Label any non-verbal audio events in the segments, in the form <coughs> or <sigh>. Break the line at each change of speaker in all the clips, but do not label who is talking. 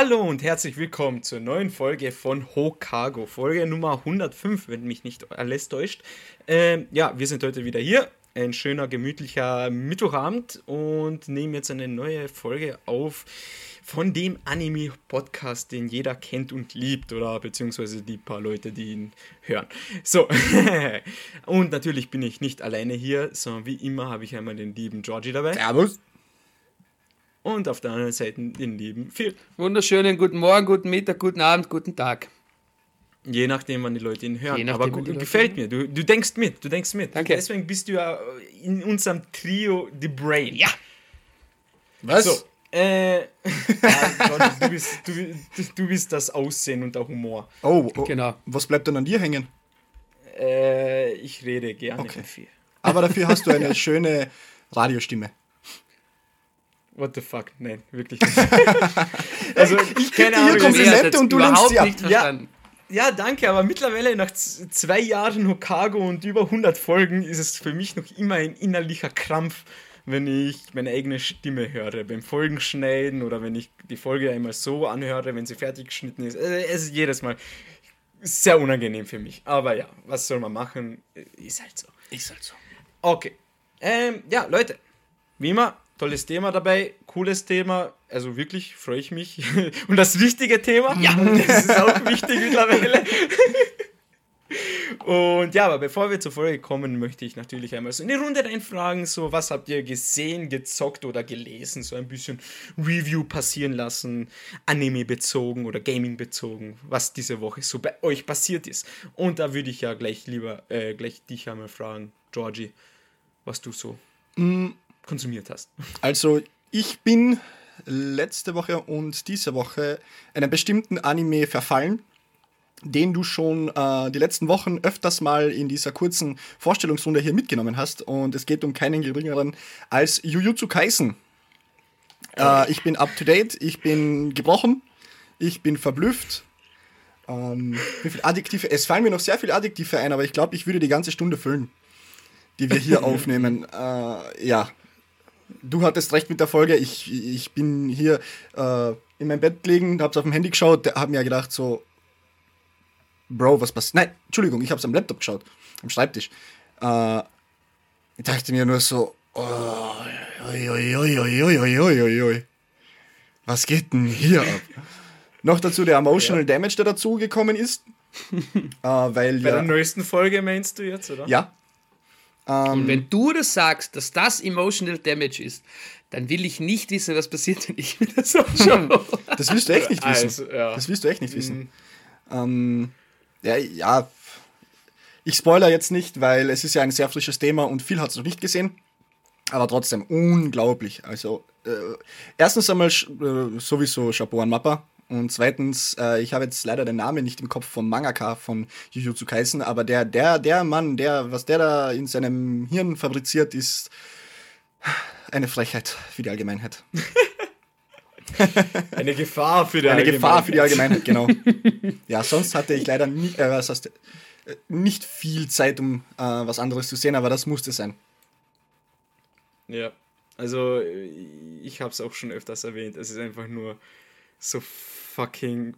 Hallo und herzlich willkommen zur neuen Folge von Hokago, Folge Nummer 105, wenn mich nicht alles täuscht. Ähm, ja, wir sind heute wieder hier, ein schöner, gemütlicher Mittwochabend und nehmen jetzt eine neue Folge auf von dem Anime-Podcast, den jeder kennt und liebt, oder beziehungsweise die paar Leute, die ihn hören. So, <laughs> und natürlich bin ich nicht alleine hier, sondern wie immer habe ich einmal den lieben Georgie dabei.
Servus.
Und auf der anderen Seite den lieben Phil.
Wunderschönen guten Morgen, guten Mittag, guten Abend, guten Tag.
Je nachdem, wann die Leute ihn hören.
Nachdem,
Aber gut, gefällt mir. Du, du denkst mit, du denkst mit.
Danke.
Deswegen bist du ja in unserem Trio The Brain.
Ja.
Was?
So, äh, <laughs> ja, du, bist, du, du bist das Aussehen und der Humor.
Oh, oh,
Genau.
Was bleibt denn an dir hängen?
Äh, ich rede gerne
Okay.
viel.
Aber dafür hast du eine <laughs> schöne Radiostimme.
What the fuck? Nein, wirklich nicht. <laughs> also, ich keine
Hier Komplimente und du lehnst sie ab.
nicht
Ja.
verstanden.
Ja, danke, aber mittlerweile nach zwei Jahren Hokago und über 100 Folgen ist es für mich noch immer ein innerlicher Krampf, wenn ich meine eigene Stimme höre. Beim Folgenschneiden oder wenn ich die Folge einmal so anhöre, wenn sie fertig geschnitten ist. Äh, Es ist jedes Mal sehr unangenehm für mich. Aber ja, was soll man machen? Ist halt so.
Ist halt so.
Okay. Ähm, ja, Leute, wie immer, tolles Thema dabei, cooles Thema, also wirklich freue ich mich. <laughs> Und das wichtige Thema, ja, <laughs> das ist auch wichtig mittlerweile. <laughs> Und ja, aber bevor wir zur Folge kommen, möchte ich natürlich einmal so in die Runde reinfragen, so was habt ihr gesehen, gezockt oder gelesen, so ein bisschen Review passieren lassen, Anime bezogen oder Gaming bezogen, was diese Woche so bei euch passiert ist. Und da würde ich ja gleich lieber, äh, gleich dich einmal fragen, Georgie, was du so konsumiert hast.
Also, ich bin letzte Woche und diese Woche einem bestimmten Anime verfallen, den du schon äh, die letzten Wochen öfters mal in dieser kurzen Vorstellungsrunde hier mitgenommen hast. Und es geht um keinen geringeren als Jujutsu Kaisen. Äh, ich bin up to date, ich bin gebrochen, ich bin verblüfft. Ähm, wie viele Adjektive? Es fallen mir noch sehr viele Adjektive ein, aber ich glaube, ich würde die ganze Stunde füllen, die wir hier <laughs> aufnehmen. Äh, ja, du hattest recht mit der Folge. Ich, ich bin hier äh, in meinem Bett gelegen, hab's auf dem Handy geschaut, hab mir gedacht, so, Bro, was passiert? Nein, Entschuldigung, ich hab's am Laptop geschaut, am Schreibtisch. Äh, ich dachte mir nur so, oh, oi, was geht denn hier ab? <laughs> Noch dazu der Emotional ja. Damage, der dazugekommen ist. <laughs> äh, weil,
Bei
ja,
der neuesten Folge meinst du jetzt, oder?
Ja,
und wenn du das sagst, dass das Emotional Damage ist, dann will ich nicht wissen, was passiert, <laughs> wenn ich mir das anschaue.
das willst du echt nicht wissen.
Also, ja.
Das willst du echt nicht wissen. Ähm, ja, ja, ich spoiler jetzt nicht, weil es ist ja ein sehr frisches Thema und viel hat es noch nicht gesehen. Aber trotzdem, unglaublich. Also, äh, erstens einmal äh, sowieso Chapeau an Mappa. Und zweitens, äh, ich habe jetzt leider den Namen nicht im Kopf vom Mangaka von Jujutsu Kaisen, aber der, der, der Mann, der, was der da in seinem Hirn fabriziert, ist eine Frechheit für die Allgemeinheit. <laughs>
Eine Gefahr für die
Eine Gefahr für die
Allgemeinheit.
Allgemeinheit, genau. Ja, sonst hatte ich leider nie, äh, was heißt, äh, nicht viel Zeit, um äh, was anderes zu sehen, aber das musste sein.
Ja, also äh, ich habe es auch schon öfters erwähnt. Es ist einfach nur so fucking.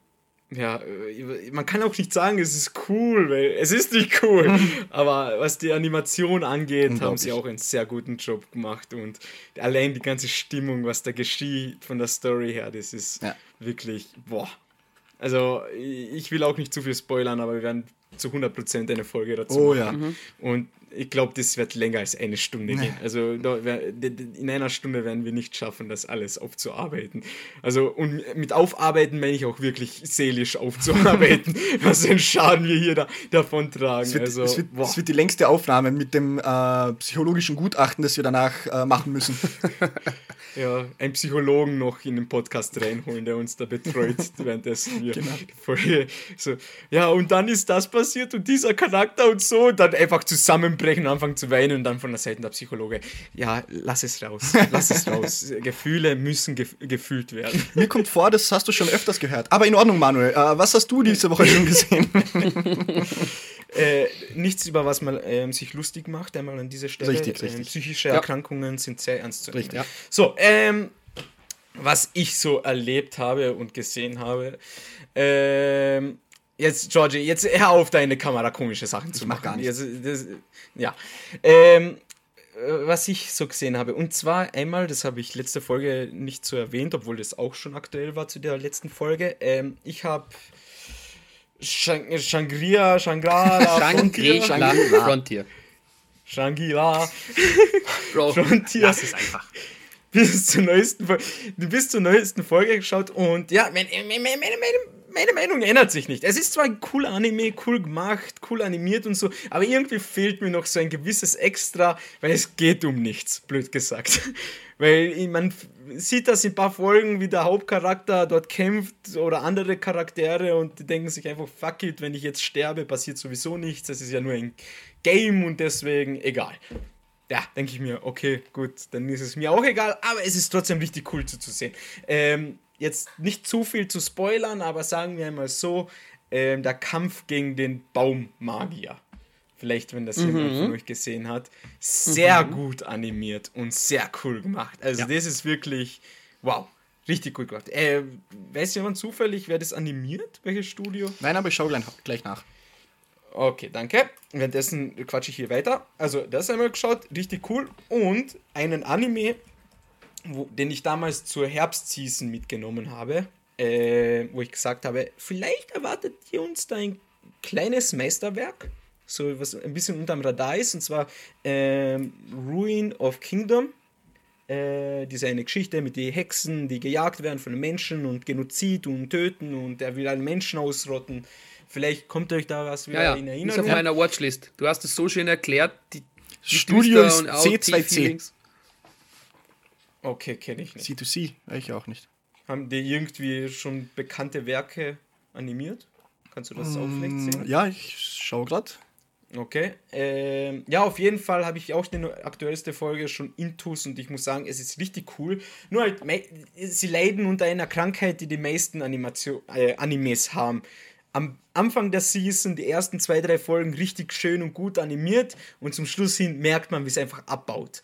Ja, äh, man kann auch nicht sagen, es ist cool, weil es ist nicht cool. <laughs> Aber was die Animation angeht, haben sie auch einen sehr guten Job gemacht. Und allein die ganze Stimmung, was da geschieht von der Story her, das ist
Ja.
wirklich, boah. Also, ich will auch nicht zu viel spoilern, aber wir werden zu 100% eine Folge dazu
Oh
machen.
ja.
Und ich glaube, das wird länger als eine Stunde gehen. Also in einer Stunde werden wir nicht schaffen, das alles aufzuarbeiten. Also und mit Aufarbeiten meine ich auch wirklich seelisch aufzuarbeiten, <laughs> was den Schaden wir hier da, davon tragen.
Es wird,
also,
es, wird, es wird die längste Aufnahme mit dem äh, psychologischen Gutachten, das wir danach äh, machen müssen. <laughs>
ja, einen Psychologen noch in den Podcast reinholen, der uns da betreut, <laughs> währenddessen wir
Genau.
so, ja, und dann ist das passiert und dieser Charakter und so, und dann einfach zusammenbrechen, anfangen zu weinen und dann von der Seite der Psychologe, ja, lass es raus, lass es raus. <laughs> Gefühle müssen gef gefühlt werden.
Mir kommt vor, das hast du schon öfters gehört. Aber in Ordnung, Manuel. Äh, was hast du diese Woche schon gesehen? <laughs>
Äh, nichts, über was man ähm, sich lustig macht, einmal an dieser Stelle.
Richtig,
Ähm,
richtig.
psychische
Ja.
Erkrankungen sind sehr ernst zu nehmen.
Richtig, ja.
So, ähm, was ich so erlebt habe und gesehen habe. Ähm, jetzt, Georgie, jetzt hör auf, deine Kamera komische Sachen zu
mach
machen.
gar nicht.
Jetzt, das, ja. Ähm, äh, was ich so gesehen habe. Und zwar einmal, das habe ich letzte Folge nicht so erwähnt, obwohl das auch schon aktuell war zu der letzten Folge. Ähm, ich habe Shang Shangri-La, Shangri-La, <laughs> Frontier,
Shangri-La Frontier.
Shangri-La, <laughs>
Bro,
Frontier.
lass es einfach.
bis zur neuesten Folge, du bist zur neuesten Folge geschaut und ja, meine, meine, meine, meine, meine Meinung ändert sich nicht. Es ist zwar ein cooler Anime, cool gemacht, cool animiert und so, aber irgendwie fehlt mir noch so ein gewisses Extra, weil es geht um nichts, blöd gesagt. <laughs> Weil man sieht das in ein paar Folgen, wie der Hauptcharakter dort kämpft oder andere Charaktere und die denken sich einfach, fuck it, wenn ich jetzt sterbe, passiert sowieso nichts, das ist ja nur ein Game und deswegen egal ja, denke ich mir, okay, gut, dann ist es mir auch egal, aber es ist trotzdem richtig cool zuzusehen. Ähm, jetzt nicht zu viel zu spoilern, aber sagen wir einmal so, ähm, der Kampf gegen den Baummagier. Vielleicht, wenn das jemand von euch gesehen hat. Sehr gut animiert und sehr cool gemacht. Also, das ist wirklich, wow, richtig gut gemacht. Äh, weiß jemand zufällig, wer das animiert? Welches Studio?
Nein, aber ich schaue gleich, gleich nach.
Okay, danke. Währenddessen quatsche ich hier weiter. Also, das einmal geschaut, richtig cool. Und einen Anime, wo, den ich damals zur Herbstseason mitgenommen habe, äh, wo ich gesagt habe, vielleicht erwartet ihr uns da ein kleines Meisterwerk, so was ein bisschen unterm Radar ist, und zwar ähm, Ruin of Kingdom. Äh, diese eine Geschichte mit den Hexen, die gejagt werden von den Menschen und Genozid und Töten und er will alle Menschen ausrotten. Vielleicht kommt euch da was wieder
Ja,
in
ja, ist
Erinnerung.
auf meiner Watchlist. Du hast es so schön erklärt. Die, die
Studio
Düster-
ist
und
C2C.
Okay, kenne ich nicht.
C2C, ich auch nicht.
Haben die irgendwie schon bekannte Werke animiert? Kannst du das auch vielleicht sehen?
Ja, ich schaue gerade.
Okay. Ähm, ja, auf jeden Fall habe ich auch die aktuellste Folge schon Intus und ich muss sagen, es ist richtig cool. Nur halt, sie leiden unter einer Krankheit, die die meisten Animation, äh, Animes haben. Am Anfang der Season, die ersten zwei, drei Folgen richtig schön und gut animiert und zum Schluss hin merkt man, wie es einfach abbaut.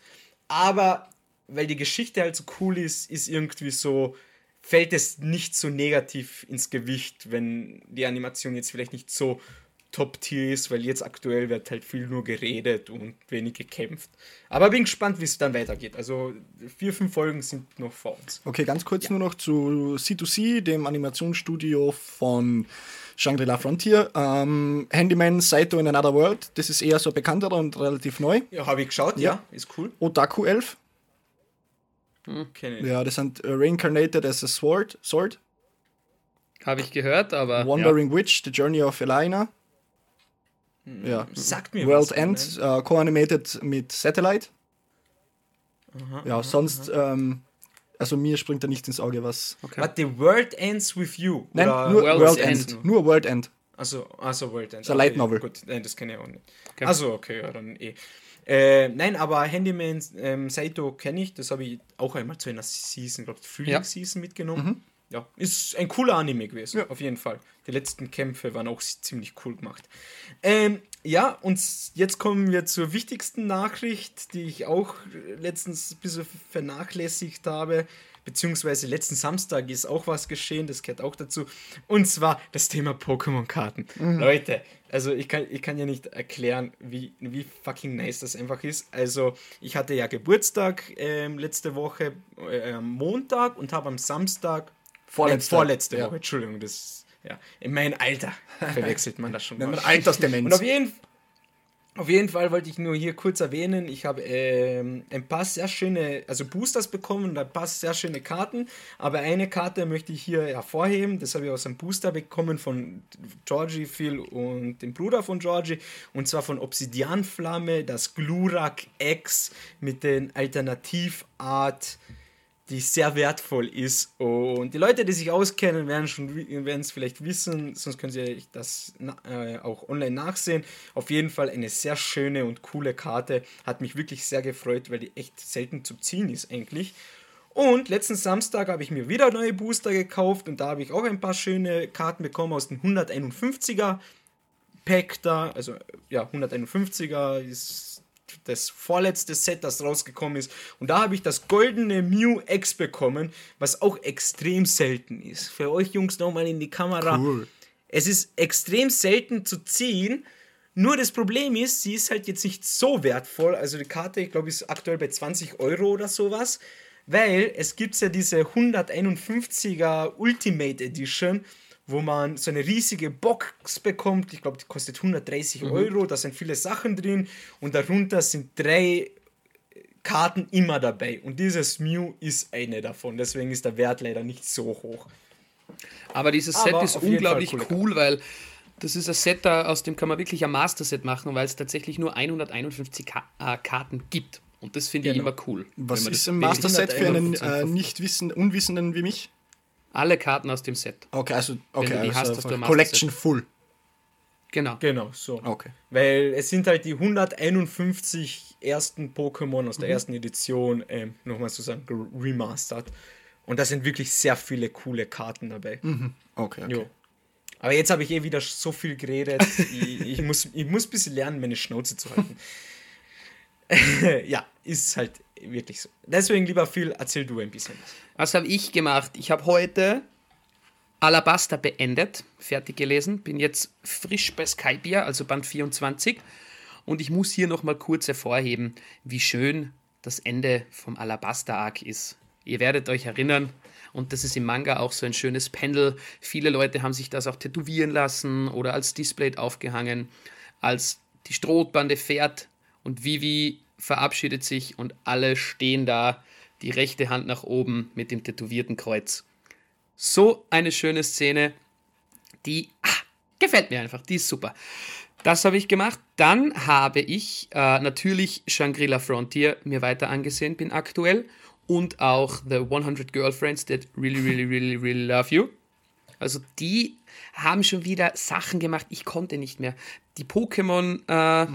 Aber weil die Geschichte halt so cool ist, ist irgendwie so, fällt es nicht so negativ ins Gewicht, wenn die Animation jetzt vielleicht nicht so Top-Tier ist, weil jetzt aktuell wird halt viel nur geredet und wenig gekämpft. Aber bin gespannt, wie es dann weitergeht. Also vier, fünf Folgen sind noch vor uns.
Okay, ganz kurz nur noch zu C2C, dem Animationsstudio von Shangri-La Frontier. Ähm, Handyman Saito in Another World, das ist eher so bekannter und relativ neu.
Ja, habe ich geschaut, ja. ist cool.
Otaku 11,
Kenne ich.
ja, das sind äh, Reincarnated as a Sword, Sword.
Habe ich gehört, aber.
Wandering Witch, The Journey of Elena. Ja.
Sagt mir
World
was.
End, äh, co-animated mit Satellite.
Aha,
Ja, sonst, ähm, also mir springt da nichts ins Auge, was.
Okay.
But the world ends with you.
Nein,
Oder
nur
World's
World
End.
End. Nur World End.
Also, also World End.
Ist ein Light Novel.
Gut, nein, das kenne ich auch nicht.
Okay.
Also, okay, ja, dann eh. Äh, nein, aber Handyman ähm, Saito kenne ich, das habe ich auch einmal zu einer Season, glaube ich, Frühlingsseason mitgenommen. Ja, ist ein cooler Anime gewesen, auf jeden Fall. Die letzten Kämpfe waren auch ziemlich cool gemacht. Ähm, ja, und jetzt kommen wir zur wichtigsten Nachricht, die ich auch letztens ein bisschen vernachlässigt habe. Beziehungsweise letzten Samstag ist auch was geschehen, das gehört auch dazu. Und zwar das Thema Pokémon-Karten. Leute, also ich kann, ich kann ja nicht erklären, wie, wie fucking nice das einfach ist. Also ich hatte ja Geburtstag ähm, letzte Woche äh, am Montag und habe am Samstag
Vorletzte.
äh, vorletzte
Ja.
Woche, Entschuldigung, das ja in mein Alter <laughs> verwechselt man das schon. Mal.
man Altersdemenz.
Und auf jeden, auf jeden Fall wollte ich nur hier kurz erwähnen, ich habe ähm, ein paar sehr schöne, also Boosters bekommen und ein paar sehr schöne Karten, aber eine Karte möchte ich hier hervorheben, das habe ich aus einem Booster bekommen von Georgie, Phil und dem Bruder von Georgie, und zwar von Obsidianflamme, das Glurak X mit den Alternativart die sehr wertvoll ist. Und die Leute, die sich auskennen, werden es vielleicht wissen, sonst können sie das äh, auch online nachsehen. Auf jeden Fall eine sehr schöne und coole Karte. Hat mich wirklich sehr gefreut, weil die echt selten zu ziehen ist eigentlich. Und letzten Samstag habe ich mir wieder neue Booster gekauft und da habe ich auch ein paar schöne Karten bekommen aus dem 151er Pack da. Also ja, 151er ist das vorletzte Set, das rausgekommen ist. Und da habe ich das goldene Mew X bekommen, was auch extrem selten ist. Für euch Jungs nochmal in die Kamera. Cool. Es ist extrem selten zu ziehen. Nur das Problem ist, sie ist halt jetzt nicht so wertvoll. Also die Karte, ich glaube, ist aktuell bei 20 Euro oder sowas. Weil es gibt ja diese 151er Ultimate Edition wo man so eine riesige Box bekommt. Ich glaube, die kostet 130 mhm. Euro. Da sind viele Sachen drin und darunter sind drei Karten immer dabei. Und dieses Mew ist eine davon. Deswegen ist der Wert leider nicht so hoch.
Aber dieses Set Aber ist unglaublich cool, weil das ist ein Set, aus dem kann man wirklich ein Master-Set machen, weil es tatsächlich nur 151 Ka äh, Karten gibt. Und das finde genau. ich immer cool.
Was ist ein Master-Set für einen äh, nicht wissen, Unwissenden wie mich?
Alle Karten aus dem Set.
Okay, also, okay, also hast, hast Collection Full.
Genau.
Genau, so.
Okay.
Weil es sind halt die 151 ersten Pokémon aus der mhm. ersten Edition, ähm, nochmal zu sagen, remastered. Und da sind wirklich sehr viele coole Karten dabei.
Mhm. Okay, okay. Jo.
Aber jetzt habe ich eh wieder so viel geredet. <laughs> ich, ich, muss, ich muss ein bisschen lernen, meine Schnauze zu halten. <laughs> <laughs> ja, ist halt wirklich so. Deswegen, lieber Phil, erzähl du ein bisschen.
Was habe ich gemacht? Ich habe heute Alabaster beendet, fertig gelesen, bin jetzt frisch bei Skypiea, also Band 24. Und ich muss hier nochmal kurz hervorheben, wie schön das Ende vom Alabaster-Arc ist. Ihr werdet euch erinnern, und das ist im Manga auch so ein schönes Pendel. Viele Leute haben sich das auch tätowieren lassen oder als Display aufgehangen, als die Strohbande fährt und Vivi verabschiedet sich und alle stehen da, die rechte Hand nach oben mit dem tätowierten Kreuz. So eine schöne Szene, die ah, gefällt mir einfach, die ist super. Das habe ich gemacht. Dann habe ich äh, natürlich Shangri-La Frontier mir weiter angesehen, bin aktuell. Und auch The 100 Girlfriends That Really, Really, Really, Really Love You. Also die haben schon wieder Sachen gemacht, ich konnte nicht mehr. Die Pokémon äh,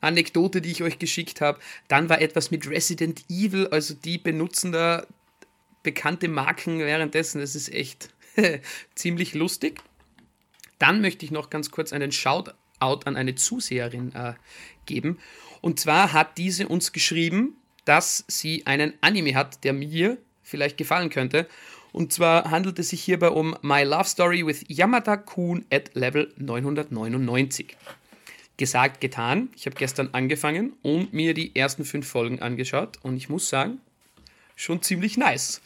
Anekdote, die ich euch geschickt habe. Dann war etwas mit Resident Evil, also die benutzen da bekannte Marken währenddessen. Das ist echt <laughs> ziemlich lustig. Dann möchte ich noch ganz kurz einen Shoutout an eine Zuseherin äh, geben. Und zwar hat diese uns geschrieben, dass sie einen Anime hat, der mir vielleicht gefallen könnte. Und zwar handelt es sich hierbei um My Love Story with Yamada Kun at Level 999 gesagt, getan. Ich habe gestern angefangen und mir die ersten fünf Folgen angeschaut und ich muss sagen, schon ziemlich nice.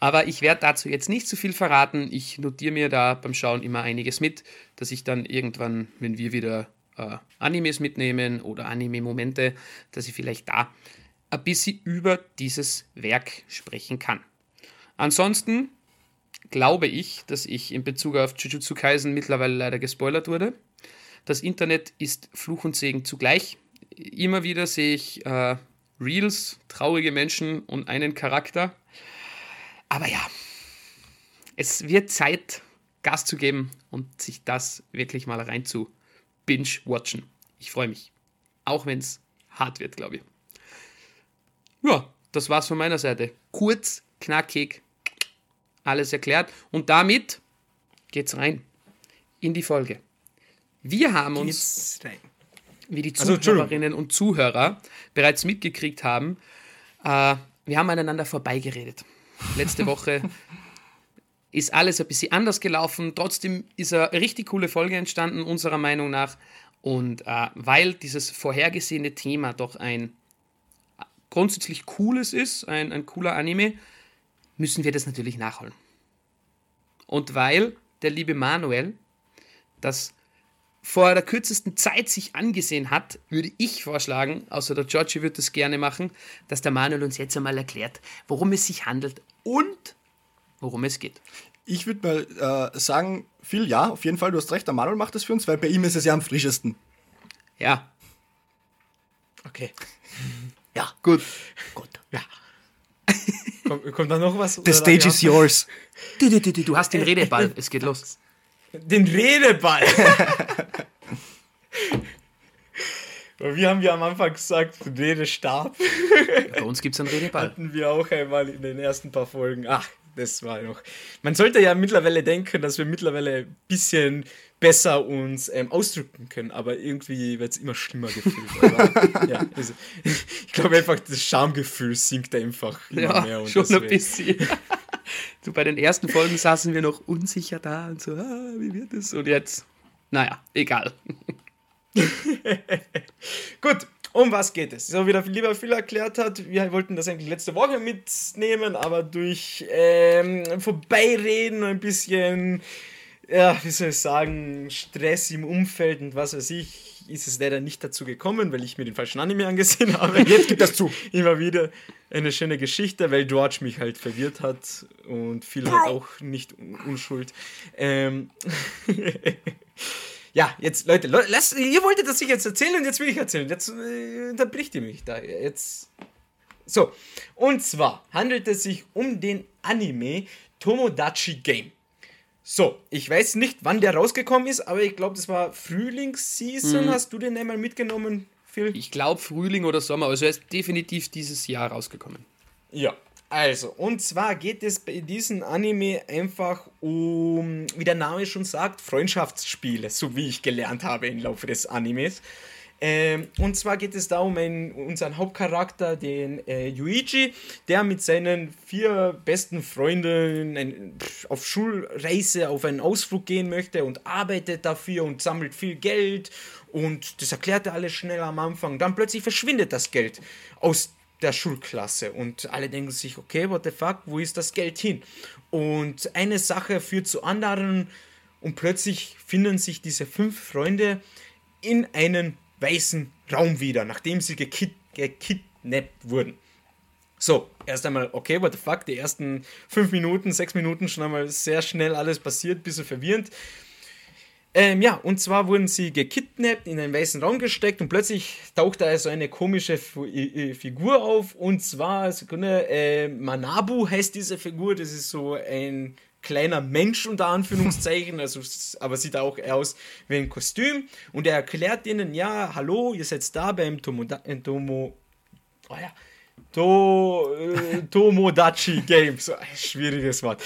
Aber ich werde dazu jetzt nicht zu viel verraten. Ich notiere mir da beim Schauen immer einiges mit, dass ich dann irgendwann, wenn wir wieder äh, Animes mitnehmen oder Anime-Momente, dass ich vielleicht da ein bisschen über dieses Werk sprechen kann. Ansonsten glaube ich, dass ich in Bezug auf Jujutsu Kaisen mittlerweile leider gespoilert wurde. Das Internet ist Fluch und Segen zugleich. Immer wieder sehe ich äh, Reels, traurige Menschen und einen Charakter. Aber ja, es wird Zeit, Gas zu geben und sich das wirklich mal rein zu binge-watchen. Ich freue mich. Auch wenn es hart wird, glaube ich. Ja, das war's von meiner Seite. Kurz, knackig, alles erklärt. Und damit geht's rein in die Folge. Wir haben uns, wie die also, Zuhörerinnen und Zuhörer bereits mitgekriegt haben, äh, wir haben aneinander vorbeigeredet. Letzte <laughs> Woche ist alles ein bisschen anders gelaufen. Trotzdem ist eine richtig coole Folge entstanden, unserer Meinung nach. Und äh, weil dieses vorhergesehene Thema doch ein grundsätzlich cooles ist, ein, ein cooler Anime, müssen wir das natürlich nachholen. Und weil der liebe Manuel das vor der kürzesten Zeit sich angesehen hat, würde ich vorschlagen, außer der Georgie wird das gerne machen, dass der Manuel uns jetzt einmal erklärt, worum es sich handelt und worum es geht.
Ich würde mal äh, sagen, Phil, ja, auf jeden Fall, du hast recht, der Manuel macht das für uns, weil bei ihm ist es ja am frischesten.
Ja.
Okay. <laughs>
Ja. Gut.
Gut. Ja. <laughs> kommt, kommt da noch was?
The stage is yours.
Du, du, du, du hast den Redeball, es geht los.
Den Redeball. <laughs> Wir haben ja am Anfang gesagt, Redestab. <laughs>
Bei uns gibt es einen Redeball.
Hatten wir auch einmal in den ersten paar Folgen. Ach, Das war noch. Man sollte ja mittlerweile denken, dass wir mittlerweile ein bisschen besser uns ähm, ausdrücken können, aber irgendwie wird es immer schlimmer gefühlt. <laughs> ja, also, ich glaube einfach, das Schamgefühl sinkt einfach immer
ja,
mehr. Und
schon
deswegen-
ein bisschen. <laughs> so bei den ersten Folgen saßen wir noch unsicher da und so, ah, wie wird es? Und jetzt, naja, egal. <laughs>
Gut, um was geht es? So wie der lieber Phil erklärt hat, wir wollten das eigentlich letzte Woche mitnehmen, aber durch ähm, Vorbeireden und ein bisschen, ja, wie soll ich sagen, Stress im Umfeld und was weiß ich, ist es leider nicht dazu gekommen, weil ich mir den falschen Anime angesehen habe. <laughs>
Jetzt gibt das zu. <laughs>
Immer wieder eine schöne Geschichte, weil George mich halt verwirrt hat und Phil hat auch nicht un- Unschuld. Ähm, ja, jetzt, Leute, Leute lasst, ihr wolltet das sich jetzt erzählen und jetzt will ich erzählen. Jetzt äh, unterbricht ihr mich da. Jetzt. So, und zwar handelt es sich um den Anime Tomodachi Game. So, ich weiß nicht, wann der rausgekommen ist, aber ich glaube, das war Frühlingsseason. Hast du den einmal mitgenommen, Phil?
Ich glaube Frühling oder Sommer, also er ist definitiv dieses Jahr rausgekommen.
Ja, also, und zwar geht es bei diesem Anime einfach um, wie der Name schon sagt, Freundschaftsspiele, so wie ich gelernt habe im Laufe des Animes. Ähm, und zwar geht es da um einen, unseren Hauptcharakter, den äh, Yuichi, der mit seinen vier besten Freunden ein, pff, auf Schulreise, auf einen Ausflug gehen möchte und arbeitet dafür und sammelt viel Geld. Und das erklärt er alles schnell am Anfang. Dann plötzlich verschwindet das Geld aus der Schulklasse und alle denken sich, okay, what the fuck, wo ist das Geld hin? Und eine Sache führt zu anderen und plötzlich finden sich diese fünf Freunde in einem weißen Raum wieder, nachdem sie gekid gekidnappt wurden. So, erst einmal, okay, what the fuck, die ersten fünf Minuten, sechs Minuten schon einmal sehr schnell alles passiert, bisschen verwirrend. Ähm, ja, und zwar wurden sie gekidnappt, in einen weißen Raum gesteckt und plötzlich taucht da also eine komische Fu- I- I- Figur auf und zwar, Sekunde, äh, Manabu heißt diese Figur, das ist so ein kleiner Mensch unter Anführungszeichen, <laughs> also, aber sieht auch aus wie ein Kostüm. Und er erklärt ihnen, ja, hallo, ihr seid da beim Tomoda äh, Tomo, oh ja, To, äh, Tomodachi Game. So <laughs> schwieriges Wort.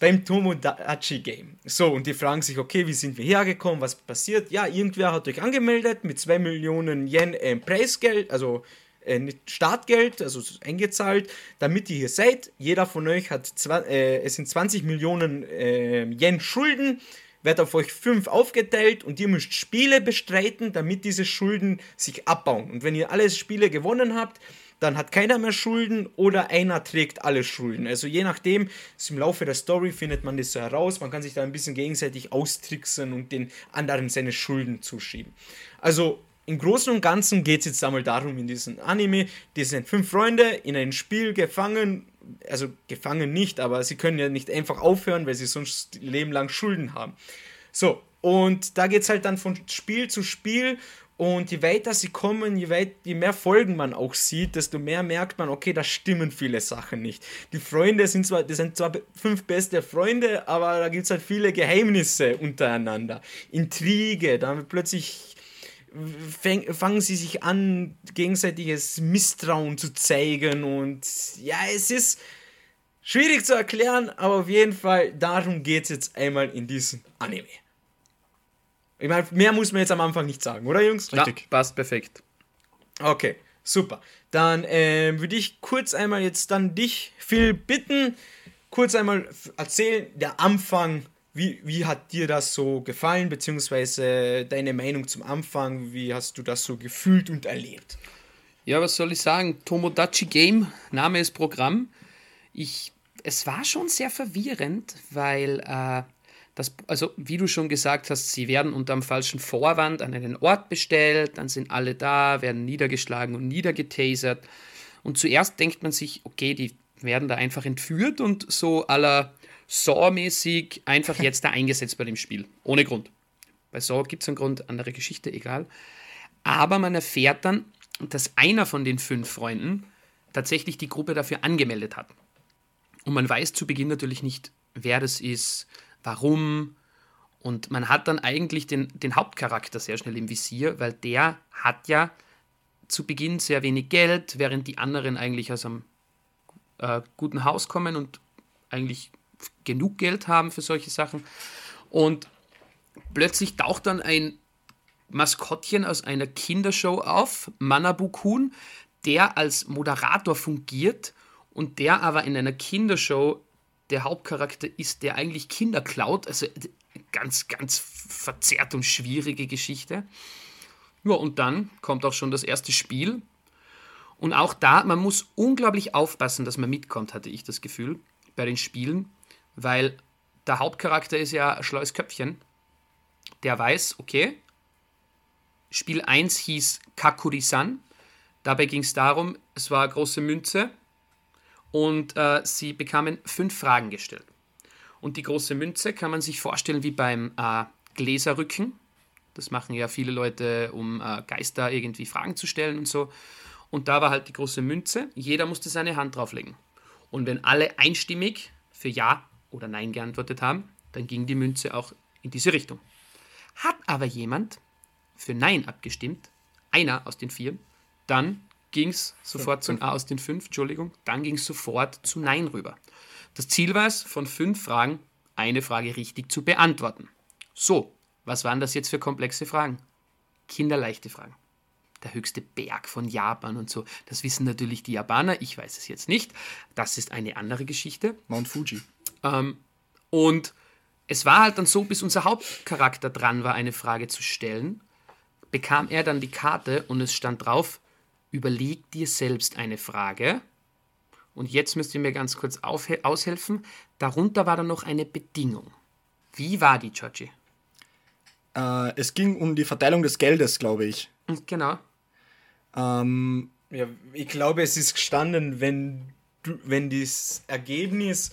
Beim Tomodachi Game. So, und die fragen sich, okay, wie sind wir hergekommen? Was passiert? Ja, irgendwer hat euch angemeldet mit 2 Millionen Yen äh, Preisgeld, also äh, Startgeld, also eingezahlt, damit ihr hier seid. Jeder von euch hat, zwei, äh, es sind 20 Millionen äh, Yen Schulden wird auf euch fünf aufgeteilt und ihr müsst Spiele bestreiten, damit diese Schulden sich abbauen. Und wenn ihr alle Spiele gewonnen habt, dann hat keiner mehr Schulden oder einer trägt alle Schulden. Also je nachdem, im Laufe der Story findet man das so heraus. Man kann sich da ein bisschen gegenseitig austricksen und den anderen seine Schulden zuschieben. Also im Großen und Ganzen geht es jetzt einmal darum in diesem Anime, die sind fünf Freunde in ein Spiel gefangen, also gefangen nicht, aber sie können ja nicht einfach aufhören, weil sie sonst ihr Leben lang Schulden haben. So, und da geht es halt dann von Spiel zu Spiel und je weiter sie kommen, je, weit, je mehr Folgen man auch sieht, desto mehr merkt man, okay, da stimmen viele Sachen nicht. Die Freunde sind zwar, das sind zwar fünf beste Freunde, aber da gibt es halt viele Geheimnisse untereinander. Intrige, da wird plötzlich fangen sie sich an, gegenseitiges Misstrauen zu zeigen und ja, es ist schwierig zu erklären, aber auf jeden Fall darum geht es jetzt einmal in diesem Anime. Ich meine, mehr muss man jetzt am Anfang nicht sagen, oder Jungs?
Richtig.
Ja, passt perfekt.
Okay, super. Dann ähm, würde ich kurz einmal jetzt dann dich, Phil, bitten, kurz einmal erzählen, der Anfang, wie, wie hat dir das so gefallen, beziehungsweise deine Meinung zum Anfang, wie hast du das so gefühlt und erlebt?
Ja, was soll ich sagen? Tomodachi Game, Name ist Programm. Ich, es war schon sehr verwirrend, weil, äh, das, also wie du schon gesagt hast, sie werden unter dem falschen Vorwand an einen Ort bestellt, dann sind alle da, werden niedergeschlagen und niedergetasert. Und zuerst denkt man sich, okay, die werden da einfach entführt und so aller Saw-mäßig einfach jetzt da eingesetzt bei dem Spiel. Ohne Grund. Bei Saw gibt es einen Grund, andere Geschichte, egal. Aber man erfährt dann, dass einer von den fünf Freunden tatsächlich die Gruppe dafür angemeldet hat. Und man weiß zu Beginn natürlich nicht, wer das ist, warum. Und man hat dann eigentlich den, den Hauptcharakter sehr schnell im Visier, weil der hat ja zu Beginn sehr wenig Geld, während die anderen eigentlich aus einem äh, guten Haus kommen und eigentlich genug Geld haben für solche Sachen. Und plötzlich taucht dann ein Maskottchen aus einer Kindershow auf, Manabu Kun, der als Moderator fungiert und der aber in einer Kindershow der Hauptcharakter ist, der eigentlich Kinder klaut. Also ganz, ganz verzerrt und schwierige Geschichte. Ja, und dann kommt auch schon das erste Spiel. Und auch da, man muss unglaublich aufpassen, dass man mitkommt, hatte ich das Gefühl, bei den Spielen, weil der Hauptcharakter ist ja ein schlaues Köpfchen. Der weiß, okay, Spiel 1 hieß Kakuri-san. Dabei ging es darum, es war eine große Münze und äh, sie bekamen fünf Fragen gestellt. Und die große Münze kann man sich vorstellen wie beim äh, Gläserrücken. Das machen ja viele Leute, um äh, Geister irgendwie Fragen zu stellen und so. Und da war halt die große Münze. Jeder musste seine Hand drauflegen. Und wenn alle einstimmig für Ja oder Nein geantwortet haben, dann ging die Münze auch in diese Richtung. Hat aber jemand für Nein abgestimmt, einer aus den vier, dann ging es sofort zum A aus den fünf, Entschuldigung, dann ging es sofort zu Nein rüber. Das Ziel war es, von fünf Fragen eine Frage richtig zu beantworten. So, was waren das jetzt für komplexe Fragen? Kinderleichte Fragen. Der höchste Berg von Japan und so. Das wissen natürlich die Japaner, ich weiß es jetzt nicht. Das ist eine andere Geschichte.
Mount Fuji.
Ähm, und es war halt dann so, bis unser Hauptcharakter dran war, eine Frage zu stellen, bekam er dann die Karte und es stand drauf, überleg dir selbst eine Frage. Und jetzt müsst ihr mir ganz kurz aushelfen. Darunter war dann noch eine Bedingung. Wie war die, Georgie?
Äh, es ging um die Verteilung des Geldes, glaube ich.
Genau.
Ähm, ja, ich glaube, es ist gestanden, wenn, du, wenn das Ergebnis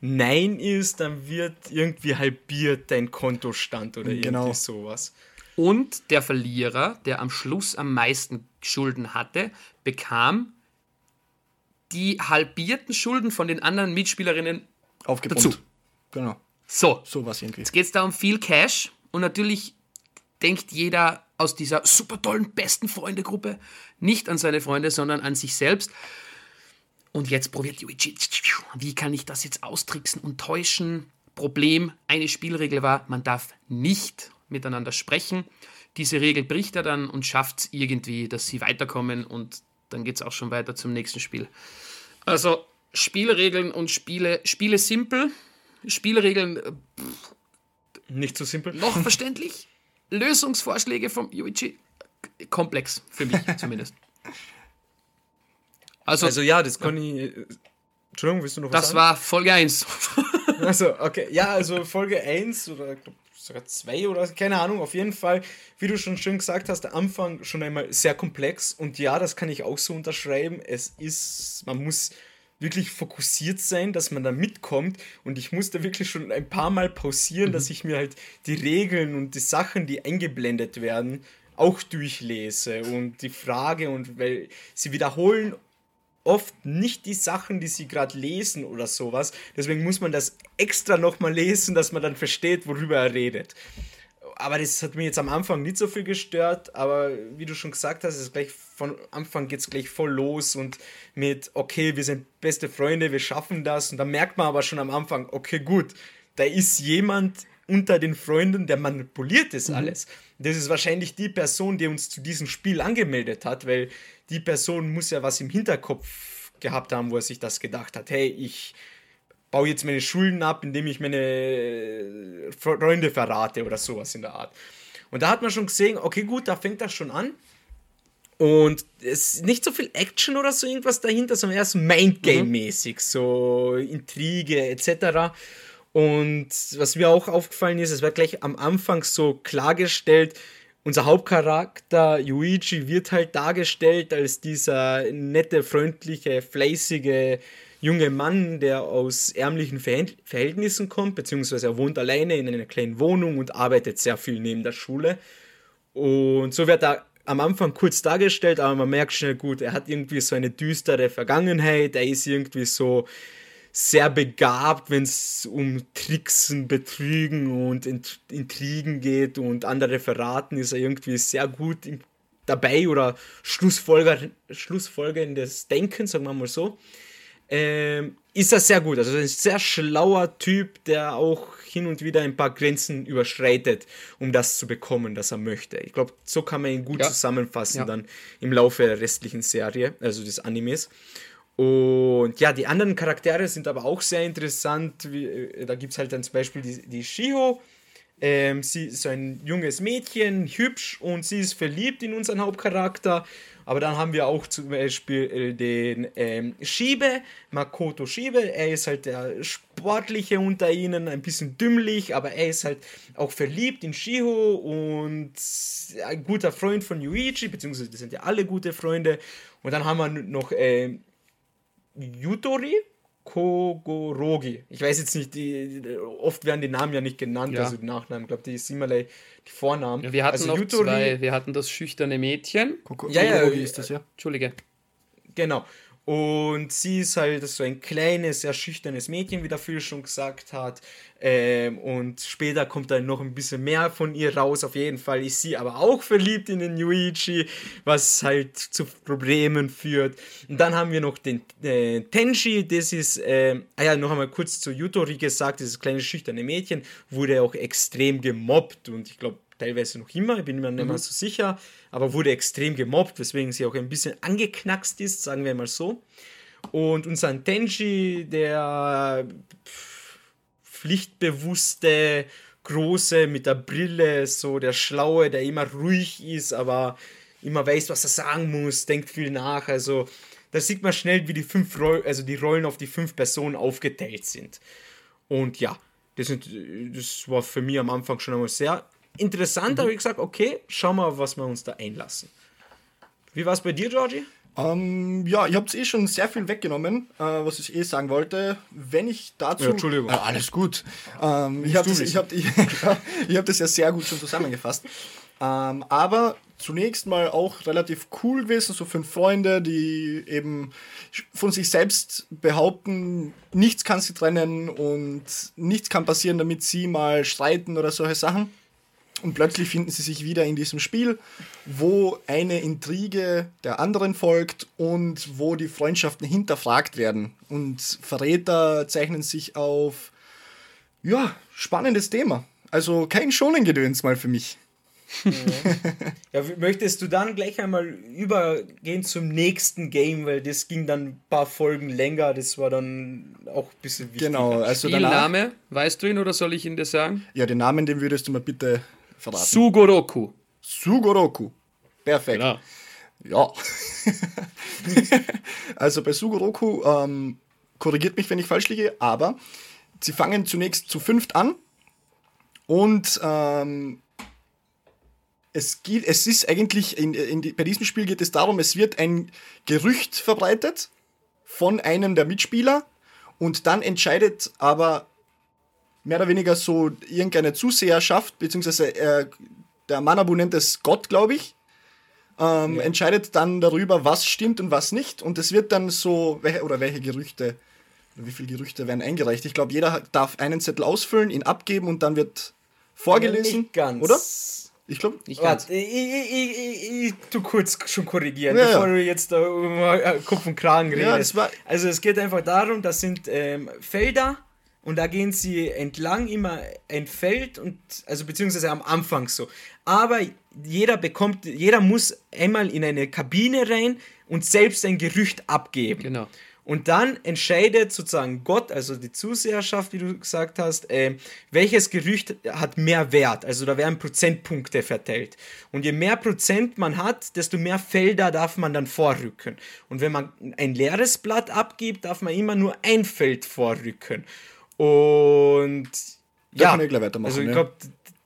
Nein ist, dann wird irgendwie halbiert dein Kontostand oder genau. irgendwie sowas.
Und der Verlierer, der am Schluss am meisten Schulden hatte, bekam die halbierten Schulden von den anderen Mitspielerinnen dazu.
Genau.
So.
So was irgendwie.
Jetzt geht es da um viel Cash und natürlich denkt jeder aus dieser super tollen, besten Freundegruppe nicht an seine Freunde, sondern an sich selbst. Und jetzt probiert Yuichi, wie kann ich das jetzt austricksen und täuschen? Problem, eine Spielregel war, man darf nicht miteinander sprechen. Diese Regel bricht er dann und schafft es irgendwie, dass sie weiterkommen und dann geht es auch schon weiter zum nächsten Spiel. Also Spielregeln und Spiele, Spiele simpel, Spielregeln äh, pff,
nicht so simpel.
Noch verständlich. <laughs> Lösungsvorschläge vom Yuichi komplex für mich <laughs> zumindest.
Also, also ja, das kann ja. ich. Entschuldigung, willst du noch
was Das sagen? war Folge 1. <laughs>
also, okay. Ja, also Folge 1 oder sogar 2 oder keine Ahnung, auf jeden Fall, wie du schon schön gesagt hast, der Anfang schon einmal sehr komplex und ja, das kann ich auch so unterschreiben. Es ist, man muss wirklich fokussiert sein, dass man da mitkommt. Und ich musste wirklich schon ein paar Mal pausieren, mhm. dass ich mir halt die Regeln und die Sachen, die eingeblendet werden, auch durchlese und die Frage und weil sie wiederholen oft nicht die Sachen, die sie gerade lesen oder sowas. Deswegen muss man das extra nochmal lesen, dass man dann versteht, worüber er redet. Aber das hat mir jetzt am Anfang nicht so viel gestört, aber wie du schon gesagt hast, ist gleich von Anfang geht es gleich voll los und mit, okay, wir sind beste Freunde, wir schaffen das. Und dann merkt man aber schon am Anfang, okay, gut, da ist jemand unter den Freunden, der manipuliert das mhm. alles. Das ist wahrscheinlich die Person, die uns zu diesem Spiel angemeldet hat, weil die Person muss ja was im Hinterkopf gehabt haben, wo er sich das gedacht hat. Hey, ich baue jetzt meine Schulden ab, indem ich meine Freunde verrate oder sowas in der Art. Und da hat man schon gesehen, okay, gut, da fängt das schon an. Und es ist nicht so viel Action oder so irgendwas dahinter, sondern eher so Mindgame-mäßig, mhm. so Intrige etc. Und was mir auch aufgefallen ist, es wird gleich am Anfang so klargestellt, unser Hauptcharakter Yuichi wird halt dargestellt als dieser nette, freundliche, fleißige junge Mann, der aus ärmlichen Verhältnissen kommt, beziehungsweise er wohnt alleine in einer kleinen Wohnung und arbeitet sehr viel neben der Schule. Und so wird er am Anfang kurz dargestellt, aber man merkt schnell gut, er hat irgendwie so eine düstere Vergangenheit, er ist irgendwie so sehr begabt, wenn es um Tricksen, Betrügen und Intrigen geht und andere verraten, ist er irgendwie sehr gut dabei oder Schlussfolger, Schlussfolgerndes Denken, sagen wir mal so. ähm, ist er sehr gut. Also ein sehr schlauer Typ, der auch hin und wieder ein paar Grenzen überschreitet, um das zu bekommen, das er möchte. Ich glaube, so kann man ihn gut
Ja.
zusammenfassen
Ja.
dann im Laufe der restlichen Serie, also des Animes. Und ja, die anderen Charaktere sind aber auch sehr interessant. Äh, da gibt es halt dann zum Beispiel die, die Shiho. Ähm, sie ist ein junges Mädchen, hübsch und sie ist verliebt in unseren Hauptcharakter. Aber dann haben wir auch zum Beispiel äh, den ähm, Shibe, Makoto Shibe. Er ist halt der Sportliche unter ihnen, ein bisschen dümmlich, aber er ist halt auch verliebt in Shiho und ein guter Freund von Yuichi, beziehungsweise die sind ja alle gute Freunde. Und dann haben wir noch ähm, Yutori Kogorogi. Ich weiß jetzt nicht, die, die- oft werden die Namen ja nicht genannt,
Ja.
also die Nachnamen. Ich glaube, die ist immer die Vornamen.
Ja, wir hatten
also
noch zwei. Wir hatten das schüchterne Mädchen.
Koko-
Ja, ja,
Kokorogi ist das, ja.
Entschuldige.
Genau. Und sie ist halt so ein kleines, sehr schüchternes Mädchen, wie der Phil schon gesagt hat. Ähm, und später kommt dann noch ein bisschen mehr von ihr raus. Auf jeden Fall ist sie aber auch verliebt in den Yuichi, was halt zu Problemen führt. Und dann haben wir noch den äh, Tenji, das ist, äh, ah ja, noch einmal kurz zu Yutori gesagt, dieses kleine schüchterne Mädchen wurde auch extrem gemobbt und ich glaube, teilweise noch immer, ich bin mir nicht mehr so sicher, aber wurde extrem gemobbt, weswegen sie auch ein bisschen angeknackst ist, sagen wir mal so. Und unser Tenji, der pflichtbewusste, große mit der Brille, so der Schlaue, der immer ruhig ist, aber immer weiß, was er sagen muss, denkt viel nach. Also da sieht man schnell, wie die fünf Roll also die Rollen auf die fünf Personen aufgeteilt sind. Und ja, das, sind, das war für mich am Anfang schon einmal sehr interessant. Da habe ich gesagt, okay, schauen wir, was wir uns da einlassen. Wie war es bei dir, Georgie?
Ähm, ja, ihr habt eh schon sehr viel weggenommen, äh, was ich eh sagen wollte. Wenn ich dazu.
Ja, Entschuldigung.
Äh, alles gut. Ähm, ich habe das, ich hab, ich, ja, <laughs> ich hab das ja sehr gut schon zusammengefasst. Ähm, aber zunächst mal auch relativ cool gewesen, so fünf Freunde, die eben von sich selbst behaupten, nichts kann sie trennen und nichts kann passieren, damit sie mal streiten oder solche Sachen. Und plötzlich finden sie sich wieder in diesem Spiel, wo eine Intrige der anderen folgt und wo die Freundschaften hinterfragt werden. Und Verräter zeichnen sich auf, ja, spannendes Thema. Also kein Schonengedöns mal für mich.
Ja, w- möchtest du dann gleich einmal übergehen zum nächsten Game, weil das ging dann ein paar Folgen länger, das war dann auch ein bisschen wichtiger.
Genau, also danach,
Spielname, weißt du ihn oder soll ich ihn dir sagen?
ja, den Namen, den würdest du mir bitte verraten.
Sugoroku.
Sugoroku. Perfekt.
Genau.
Ja. <laughs> also bei Sugoroku, ähm, korrigiert mich, wenn ich falsch liege, aber sie fangen zunächst zu fünft an und ähm, es, geht, es ist eigentlich, in, in, bei diesem Spiel geht es darum, es wird ein Gerücht verbreitet von einem der Mitspieler und dann entscheidet aber mehr oder weniger so irgendeine Zuseherschaft, beziehungsweise äh, der Manabu nennt es Gott, glaube ich, ähm, entscheidet dann darüber, was stimmt und was nicht. Und es wird dann so, welche, oder welche Gerüchte, wie viele Gerüchte werden eingereicht. Ich glaube, jeder darf einen Zettel ausfüllen, ihn abgeben und dann wird vorgelesen.
Nicht ganz.
Oder? Ich glaube,
ich, ich, ich, ich, ich tu kurz schon korrigieren,
Ja,
bevor
ja.
du jetzt da äh, Kopf und Kragen redest.
Ja,
also es geht einfach darum, das sind ähm, Felder und da gehen sie entlang immer ein Feld und also beziehungsweise am Anfang so. Aber jeder bekommt, jeder muss einmal in eine Kabine rein und selbst ein Gerücht abgeben.
Genau.
Und dann entscheidet sozusagen Gott, also die Zuseherschaft, wie du gesagt hast, ähm, welches Gerücht hat mehr Wert. Also da werden Prozentpunkte verteilt. Und je mehr Prozent man hat, desto mehr Felder darf man dann vorrücken. Und wenn man ein leeres Blatt abgibt, darf man immer nur ein Feld vorrücken. Und
Da
ja,
kann ich gleich weitermachen,
also ich
ja.
glaube,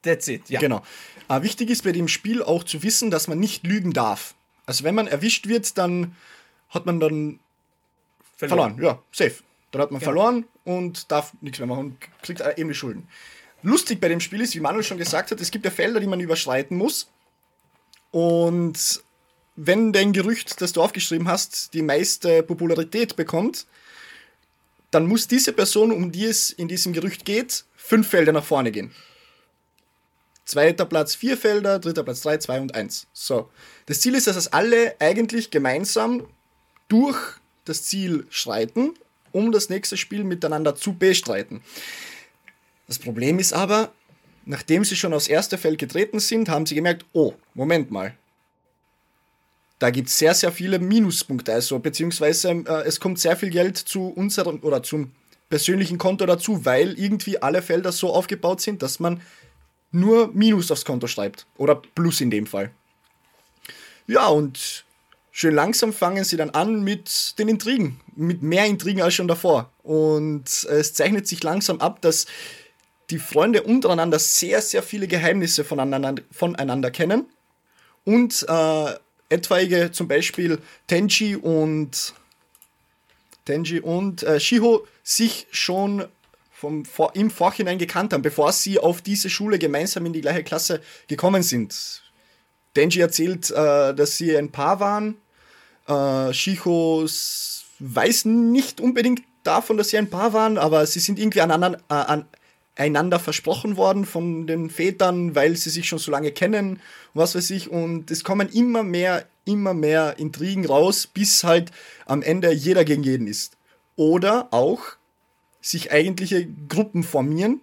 that's it. Ja.
Genau. Äh, wichtig ist bei dem Spiel auch zu wissen, dass man nicht lügen darf. Also wenn man erwischt wird, dann hat man dann verloren. Ja, safe. Dann hat man verloren und darf nichts mehr machen und kriegt eben die Schulden. Lustig bei dem Spiel ist, wie Manuel schon gesagt hat, es gibt ja Felder, die man überschreiten muss. Und wenn dein Gerücht, das du aufgeschrieben hast, die meiste Popularität bekommt, dann muss diese Person, um die es in diesem Gerücht geht, fünf Felder nach vorne gehen. Zweiter Platz vier Felder, dritter Platz drei, zwei und eins. So. Das Ziel ist, dass es alle eigentlich gemeinsam durch das Ziel schreiten um das nächste Spiel miteinander zu bestreiten. Das Problem ist aber, nachdem sie schon aufs erste Feld getreten sind, haben sie gemerkt, oh, Moment mal. Da gibt es sehr, sehr viele Minuspunkte, also beziehungsweise äh, es kommt sehr viel Geld zu unserem oder zum persönlichen Konto dazu, weil irgendwie alle Felder so aufgebaut sind, dass man nur Minus aufs Konto schreibt. Oder Plus in dem Fall. Ja, und schön langsam fangen sie dann an mit den Intrigen. Mit mehr Intrigen als schon davor. Und es zeichnet sich langsam ab, dass die Freunde untereinander sehr, sehr viele Geheimnisse voneinander, voneinander kennen. Und äh, etwaige zum Beispiel Tenji und Tenji und äh, Shiho sich schon vom, vor, im Vorhinein gekannt haben, bevor sie auf diese Schule gemeinsam in die gleiche Klasse gekommen sind. Denji erzählt, äh, dass sie ein Paar waren. Äh, Shiho weiß nicht unbedingt davon, dass sie ein Paar waren, aber sie sind irgendwie aneinander, äh, an, einander versprochen worden von den Vätern, weil sie sich schon so lange kennen, was weiß ich. Und es kommen immer mehr, immer mehr Intrigen raus, bis halt am Ende jeder gegen jeden ist. Oder auch sich eigentliche Gruppen formieren,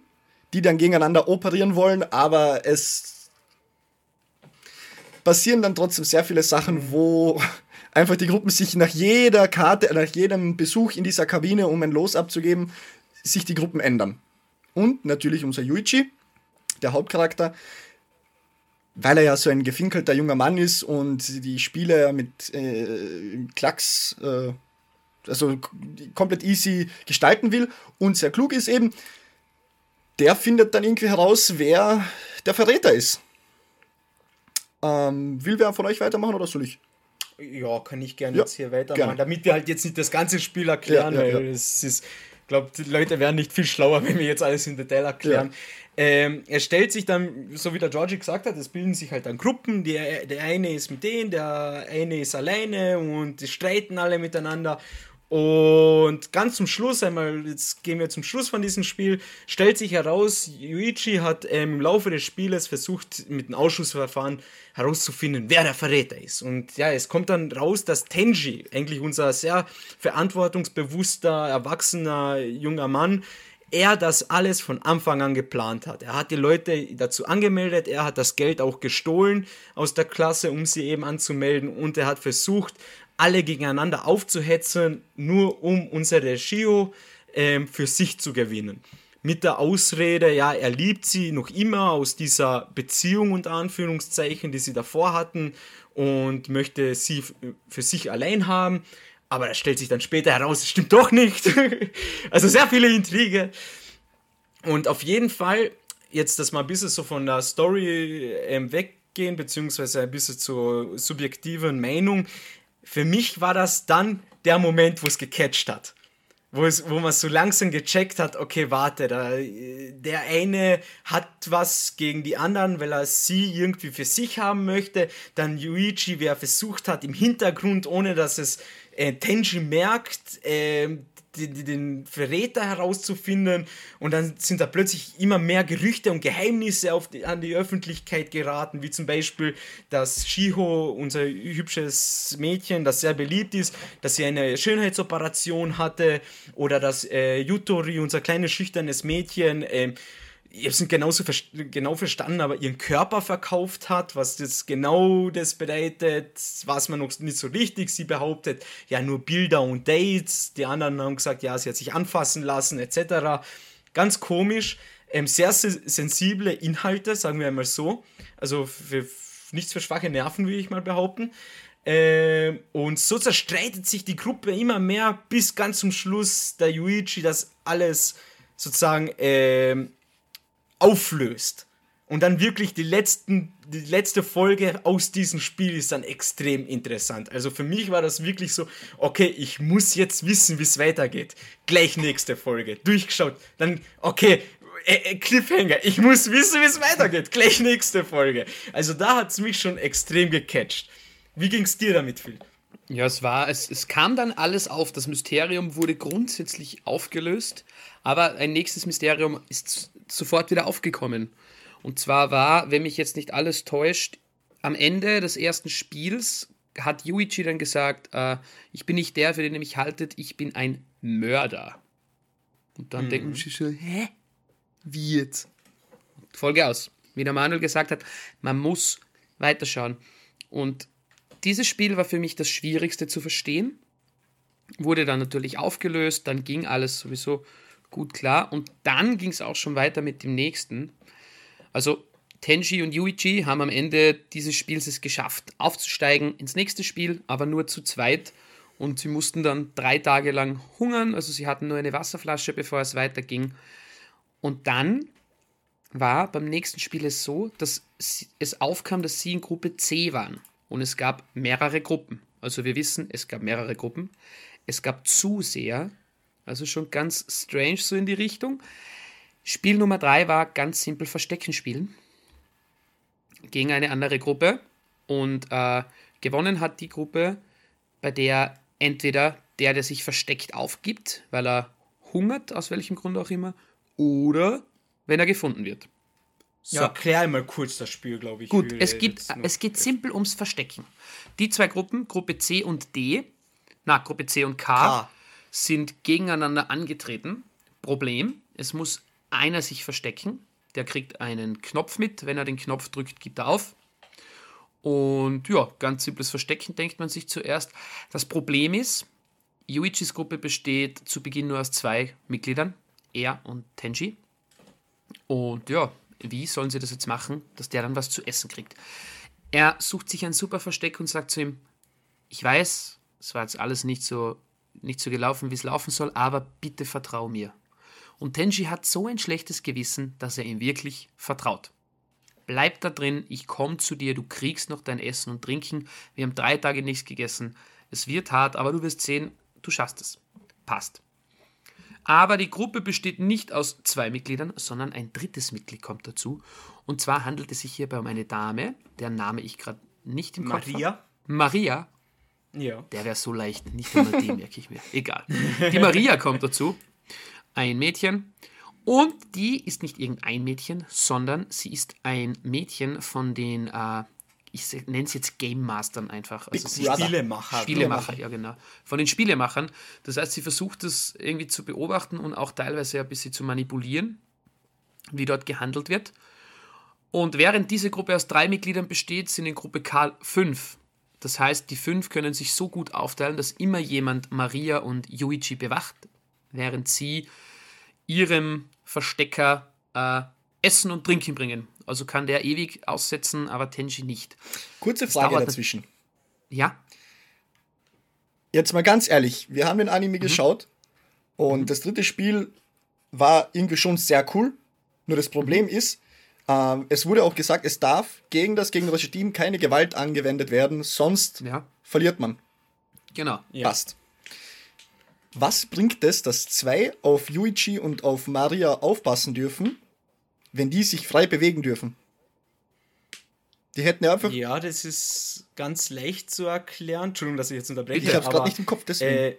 die dann gegeneinander operieren wollen, aber es passieren dann trotzdem sehr viele Sachen, wo <laughs> einfach die Gruppen sich nach jeder Karte, nach jedem Besuch in dieser Kabine, um ein Los abzugeben, sich die Gruppen ändern. Und natürlich unser Yuichi, der Hauptcharakter, weil er ja so ein gefinkelter junger Mann ist und die Spiele mit äh, Klacks äh, also komplett easy gestalten will und sehr klug ist eben, der findet dann irgendwie heraus, wer der Verräter ist. Ähm, will wer von euch weitermachen oder soll ich?
Ja, kann ich gerne ja, jetzt hier weitermachen, gerne. damit wir halt jetzt nicht das ganze Spiel erklären, ja, ja, weil es ist, glaube, die Leute wären nicht viel schlauer, <laughs> wenn wir jetzt alles in Detail erklären. Ähm, er stellt sich dann, so wie der Georgie gesagt hat, es bilden sich halt dann Gruppen. Der, der eine ist mit denen, der eine ist alleine und die streiten alle miteinander. Und ganz zum Schluss, einmal, jetzt gehen wir zum Schluss von diesem Spiel, stellt sich heraus, Yuichi hat ähm, im Laufe des Spieles versucht, mit dem Ausschussverfahren herauszufinden, wer der Verräter ist. Und ja, es kommt dann raus, dass Tenji, eigentlich unser sehr verantwortungsbewusster, erwachsener junger Mann, er das alles von Anfang an geplant hat. Er hat die Leute dazu angemeldet, er hat das Geld auch gestohlen aus der Klasse, um sie eben anzumelden und er hat versucht, alle gegeneinander aufzuhetzen, nur um unsere Shio ähm, für sich zu gewinnen. Mit der Ausrede, ja, er liebt sie noch immer aus dieser Beziehung unter Anführungszeichen, die sie davor hatten und möchte sie für sich allein haben. Aber das stellt sich dann später heraus, es stimmt doch nicht. <laughs> also sehr viele Intrige. Und auf jeden Fall, jetzt das mal ein bisschen so von der Story ähm, weggehen, beziehungsweise ein bisschen zur subjektiven Meinung für mich war das dann der Moment, wo es gecatcht hat. Wo, es, wo man so langsam gecheckt hat, okay, warte, da, der eine hat was gegen die anderen, weil er sie irgendwie für sich haben möchte. Dann Yuichi, wer versucht hat, im Hintergrund, ohne dass es äh, Tenji merkt, äh, den, den Verräter herauszufinden. Und dann sind da plötzlich immer mehr Gerüchte und Geheimnisse auf die, an die Öffentlichkeit geraten, wie zum Beispiel, dass Shiho, unser hübsches Mädchen, das sehr beliebt ist, dass sie eine Schönheitsoperation hatte oder dass äh, Yutori, unser kleines schüchternes Mädchen, äh, ich habe es nicht genauso genau verstanden, aber ihren Körper verkauft hat, was das genau das bedeutet, weiß man noch nicht so richtig. Sie behauptet, ja, nur Bilder und Dates. Die anderen haben gesagt, ja, sie hat sich anfassen lassen, etc. Ganz komisch. Ähm, sehr sensible Inhalte, sagen wir einmal so. Also für, nichts für schwache Nerven, würde ich mal behaupten. Ähm, und so zerstreitet sich die Gruppe immer mehr, bis ganz zum Schluss der Yuichi das alles sozusagen ähm, auflöst. Und dann wirklich die, letzten, die letzte Folge aus diesem Spiel ist dann extrem interessant. Also für mich war das wirklich so, okay, ich muss jetzt wissen, wie es weitergeht. Gleich nächste Folge. Durchgeschaut. Dann, okay, äh, äh, Cliffhanger. Ich muss wissen, wie es weitergeht. Gleich nächste Folge. Also da hat es mich schon extrem gecatcht. Wie ging es dir damit, Phil?
Ja, es war, es, es kam dann alles auf. Das Mysterium wurde grundsätzlich aufgelöst, aber ein nächstes Mysterium ist sofort wieder aufgekommen. Und zwar war, wenn mich jetzt nicht alles täuscht, am Ende des ersten Spiels hat Yuichi dann gesagt, äh, ich bin nicht der, für den ihr mich haltet, ich bin ein Mörder. Und dann mhm. denken sie so, hä? Wie jetzt? Folge aus. Wie der Manuel gesagt hat, man muss weiterschauen. Und dieses Spiel war für mich das Schwierigste zu verstehen. Wurde dann natürlich aufgelöst, dann ging alles sowieso gut klar. Und dann ging es auch schon weiter mit dem nächsten. Also Tenji und Yuichi haben am Ende dieses Spiels es geschafft, aufzusteigen ins nächste Spiel, aber nur zu zweit. Und sie mussten dann drei Tage lang hungern. Also sie hatten nur eine Wasserflasche, bevor es weiterging. Und dann war beim nächsten Spiel es so, dass es aufkam, dass sie in Gruppe C waren. Und es gab mehrere Gruppen. Also wir wissen, es gab mehrere Gruppen. Es gab Zuseher, also schon ganz strange so in die Richtung. Spiel Nummer 3 war ganz simpel Verstecken spielen gegen eine andere Gruppe. Und äh, gewonnen hat die Gruppe, bei der entweder der, der sich versteckt, aufgibt, weil er hungert, aus welchem Grund auch immer, oder wenn er gefunden wird.
So. Ja, erklär mal kurz das Spiel, glaube ich.
Gut, es, gibt, es geht simpel ums Verstecken. Die zwei Gruppen, Gruppe C und D, na, Gruppe C und K, K. sind gegeneinander angetreten. Problem, es muss einer sich verstecken, der kriegt einen Knopf mit. Wenn er den Knopf drückt, gibt er auf. Und ja, ganz simples Verstecken, denkt man sich zuerst. Das Problem ist, Yuichis Gruppe besteht zu Beginn nur aus zwei Mitgliedern, er und Tenji. Und ja, wie sollen sie das jetzt machen, dass der dann was zu essen kriegt? Er sucht sich ein super Versteck und sagt zu ihm, ich weiß, es war jetzt alles nicht so, nicht so gelaufen, wie es laufen soll, aber bitte vertrau mir. Und Tenji hat so ein schlechtes Gewissen, dass er ihm wirklich vertraut. Bleib da drin, ich komme zu dir, du kriegst noch dein Essen und Trinken. Wir haben drei Tage nichts gegessen. Es wird hart, aber du wirst sehen, du schaffst es. Passt. Aber die Gruppe besteht nicht aus zwei Mitgliedern, sondern ein drittes Mitglied kommt dazu. Und zwar handelt es sich hierbei um eine Dame, deren Name ich gerade nicht im Kopf
Maria?
habe. Maria.
Ja.
Der wäre so leicht, nicht einmal die merke ich mir. Egal. Die Maria kommt dazu, ein Mädchen. Und die ist nicht irgendein Mädchen, sondern sie ist ein Mädchen von den äh, ich nenne es jetzt Game Mastern einfach.
Also Spielemacher.
Spielemacher, ja genau. Von den Spielemachern. Das heißt, sie versucht es irgendwie zu beobachten und auch teilweise ein bisschen zu manipulieren, wie dort gehandelt wird. Und während diese Gruppe aus drei Mitgliedern besteht, sind in Gruppe K fünf. Das heißt, die fünf können sich so gut aufteilen, dass immer jemand Maria und Yuichi bewacht, während sie ihrem Verstecker äh, Essen und Trinken bringen. Also kann der ewig aussetzen, aber Tenji nicht.
Kurze Frage dazwischen.
Ja.
Jetzt mal ganz ehrlich, wir haben den Anime mhm. geschaut und mhm. das dritte Spiel war irgendwie schon sehr cool. Nur das Problem mhm. ist, äh, es wurde auch gesagt, es darf gegen das gegnerische Team keine Gewalt angewendet werden, sonst ja. verliert man.
Genau.
Passt. Was bringt es, dass zwei auf Yuichi und auf Maria aufpassen dürfen wenn die sich frei bewegen dürfen. Die hätten ja einfach.
Ja, das ist ganz leicht zu erklären. Entschuldigung, dass ich jetzt unterbreche.
Ich hab's gerade nicht im Kopf,
deswegen. Äh,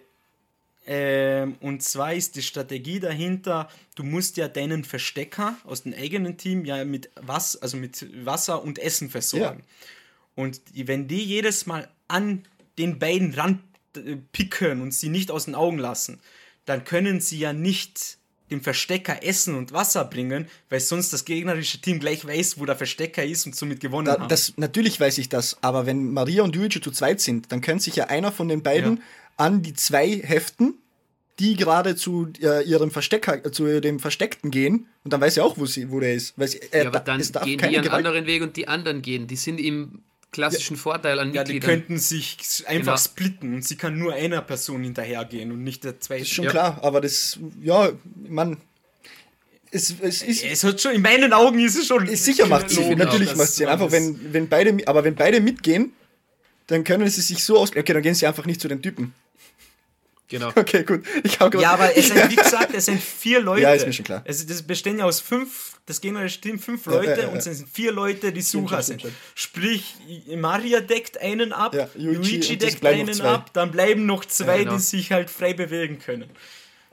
äh, und zwar ist die Strategie dahinter, du musst ja deinen Verstecker aus dem eigenen Team ja mit Wasser, also mit Wasser und Essen versorgen. Ja. Und die, wenn die jedes Mal an den beiden ranpicken und sie nicht aus den Augen lassen, dann können sie ja nicht dem Verstecker Essen und Wasser bringen, weil sonst das gegnerische Team gleich weiß, wo der Verstecker ist und somit gewonnen
da, das, Natürlich weiß ich das, aber wenn Maria und Yuichi zu zweit sind, dann könnte sich ja einer von den beiden ja. An die zwei heften, die gerade zu äh, ihrem Verstecker, zu dem Versteckten gehen und dann weiß er auch, wo, sie, wo der ist. Weil sie,
äh, ja, aber dann gehen die einen Gewalt anderen Weg und die anderen gehen. Die sind im klassischen ja, Vorteil an
Mitgliedern. Ja, die könnten sich einfach genau. splitten und sie kann nur einer Person hinterhergehen und nicht der zweiten.
Das ist schon ja. klar, aber das, ja, man. Es, es, ist,
es hat schon, in meinen Augen ist es schon.
Ist sicher macht Sinn, natürlich macht es Sinn. Einfach, wenn, wenn beide, aber wenn beide mitgehen, dann können sie sich so aus. Okay, dann gehen sie einfach nicht zu den Typen.
Genau. <laughs>
Okay, gut.
Ich ja, aber es sind, wie <laughs> gesagt, es sind vier Leute.
Ja, ist mir schon klar.
Also das bestehen ja aus fünf, das gegnerische Team fünf Leute ja, ja, ja, und es sind vier Leute, die Sucher sind. Sprich, Maria deckt einen ab, Yuichi, Yuichi deckt einen ab, dann bleiben noch zwei, genau. die sich halt frei bewegen können.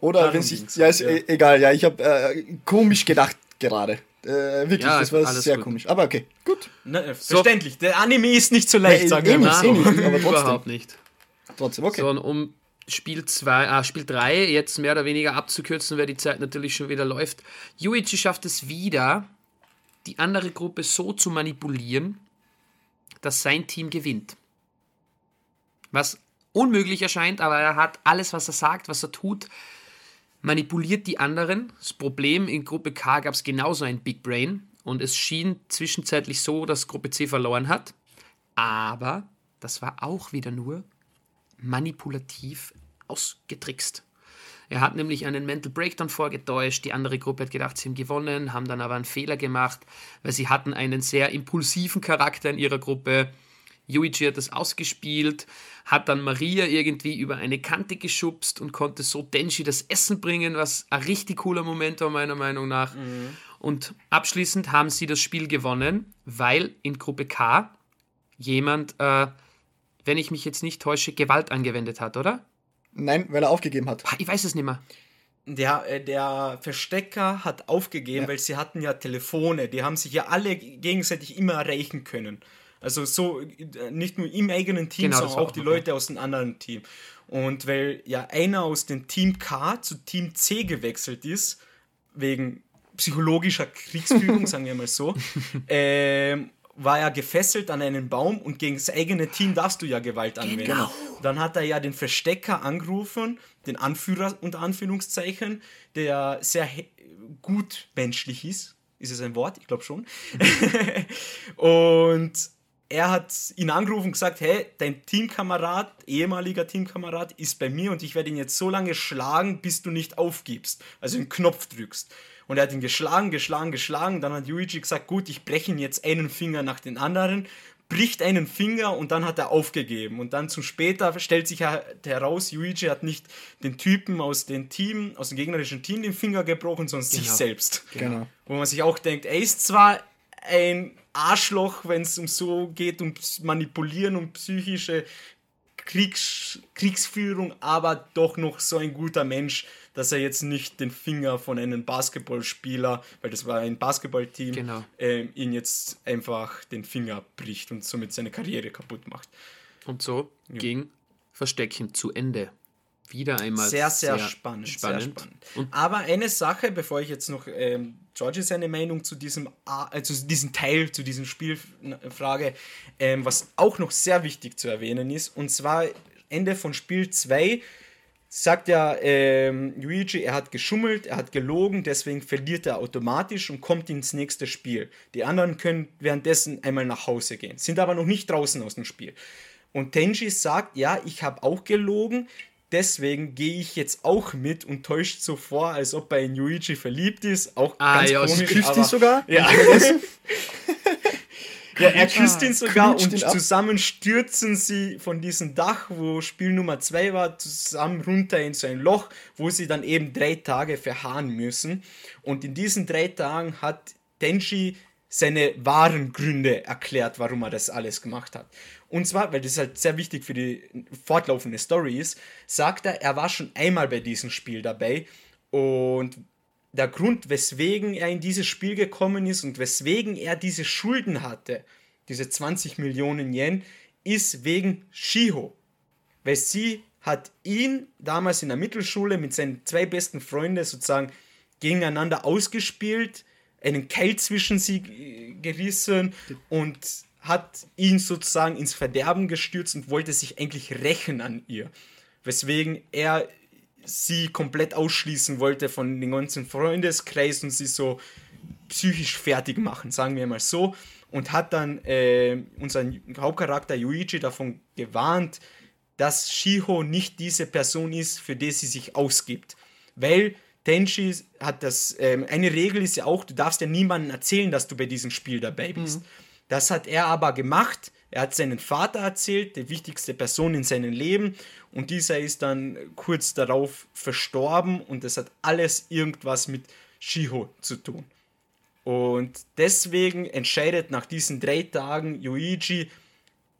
Oder Darum wenn sich, ja, ist e- egal, ja, ich habe äh, komisch gedacht gerade. Äh, wirklich,
Ja,
das war sehr
gut.
komisch. Aber okay, gut.
Ne, äh, verständlich. Der Anime ist nicht so leicht,
Nee,
sagen
eh
wir mal
nicht,
so.
eh nicht. aber <laughs> trotzdem.
Überhaupt nicht.
Trotzdem, okay.
So, um Spiel 2, ah, Spiel 3 jetzt mehr oder weniger abzukürzen, weil die Zeit natürlich schon wieder läuft. Yuichi schafft es wieder, die andere Gruppe so zu manipulieren, dass sein Team gewinnt. Was unmöglich erscheint, aber er hat alles, was er sagt, was er tut, manipuliert die anderen. Das Problem in Gruppe K gab es genauso ein Big Brain und es schien zwischenzeitlich so, dass Gruppe C verloren hat. Aber das war auch wieder nur manipulativ ausgetrickst. Er hat nämlich einen Mental Breakdown vorgetäuscht, die andere Gruppe hat gedacht, sie haben gewonnen, haben dann aber einen Fehler gemacht, weil sie hatten einen sehr impulsiven Charakter in ihrer Gruppe. Yuichi hat das ausgespielt, hat dann Maria irgendwie über eine Kante geschubst und konnte so Denji das Essen bringen, was ein richtig cooler Moment war, meiner Meinung nach. Und abschließend haben sie das Spiel gewonnen, weil in Gruppe K jemand, äh, wenn ich mich jetzt nicht täusche, Gewalt angewendet hat, oder?
Nein, weil er aufgegeben hat.
Ich weiß es nicht mehr.
Der, äh, der Verstecker hat aufgegeben,
Ja.
weil sie hatten ja Telefone. Die haben sich ja alle gegenseitig immer erreichen können. Also so äh, nicht nur im eigenen Team,
Genau,
sondern auch
auch
die Leute aus dem anderen Team. Und weil ja einer aus dem Team K zu Team C gewechselt ist, wegen psychologischer Kriegsführung, <laughs> sagen wir mal so, ähm, war er gefesselt an einen Baum und gegen das eigene Team darfst du ja Gewalt anwenden.
Genau.
Dann hat er ja den Verstecker angerufen, den Anführer unter Anführungszeichen, der sehr gut menschlich ist. Ist es ein Wort? Ich glaube schon. <laughs> und er hat ihn angerufen und gesagt, hey, dein Teamkamerad, ehemaliger Teamkamerad, ist bei mir und ich werde ihn jetzt so lange schlagen, bis du nicht aufgibst, also den Knopf drückst. Und er hat ihn geschlagen, geschlagen, geschlagen. Dann hat Yuichi gesagt, gut, ich breche ihn jetzt einen Finger nach den anderen, bricht einen Finger und dann hat er aufgegeben. Und dann zu später stellt sich her- heraus, Yuichi hat nicht den Typen aus dem Team, aus dem gegnerischen Team den Finger gebrochen, sondern sich
Genau.
selbst.
Genau.
Wo man sich auch denkt, er ist zwar ein Arschloch, wenn es um so geht, um Manipulieren und psychische Kriegs Kriegsführung, aber doch noch so ein guter Mensch, dass er jetzt nicht den Finger von einem Basketballspieler, weil das war ein Basketballteam,
Genau.
ähm, ihn jetzt einfach den Finger bricht und somit seine Karriere kaputt macht.
Und so ging Verstecken zu Ende. Wieder einmal
sehr, sehr, spannend,
spannend.
Sehr spannend. Aber eine Sache, bevor ich jetzt noch ähm, Georgie seine Meinung zu diesem, äh, zu diesem Teil, zu diesem Spiel frage, ähm, was auch noch sehr wichtig zu erwähnen ist, und zwar Ende von Spiel 2 sagt ja ähm, Luigi, er hat geschummelt, er hat gelogen, deswegen verliert er automatisch und kommt ins nächste Spiel. Die anderen können währenddessen einmal nach Hause gehen, sind aber noch nicht draußen aus dem Spiel. Und Tenji sagt, ja, ich habe auch gelogen, deswegen gehe ich jetzt auch mit und täuscht so vor, als ob er in Yuichi verliebt ist. Auch
Ah,
ganz
ja, sie
komisch,
Küsst ihn sogar? <laughs>
Ja. ja, er küsst ihn sogar und
ihn
zusammen stürzen sie von diesem Dach, wo Spiel Nummer 2 war, zusammen runter in so ein Loch, wo sie dann eben drei Tage verharren müssen. Und in diesen drei Tagen hat Denji seine wahren Gründe erklärt, warum er das alles gemacht hat. Und zwar, weil das halt sehr wichtig für die fortlaufende Story ist, sagt er, er war schon einmal bei diesem Spiel dabei und der Grund, weswegen er in dieses Spiel gekommen ist und weswegen er diese Schulden hatte, diese 20 Millionen Yen, ist wegen Shiho. Weil sie hat ihn damals in der Mittelschule mit seinen zwei besten Freunden sozusagen gegeneinander ausgespielt, einen Keil zwischen sie äh, gerissen und hat ihn sozusagen ins Verderben gestürzt und wollte sich eigentlich rächen an ihr. Weswegen er sie komplett ausschließen wollte von den ganzen Freundeskreis und sie so psychisch fertig machen, sagen wir mal so. Und hat dann äh, unseren Hauptcharakter Yuichi davon gewarnt, dass Shiho nicht diese Person ist, für die sie sich ausgibt. Weil Tenchi hat das, ähm, eine Regel ist ja auch, du darfst ja niemandem erzählen, dass du bei diesem Spiel dabei bist. Das hat er aber gemacht. Er hat seinen Vater erzählt, die wichtigste Person in seinem Leben. Und dieser ist dann kurz darauf verstorben und das hat alles irgendwas mit Shiho zu tun. Und deswegen entscheidet nach diesen drei Tagen Yuichi,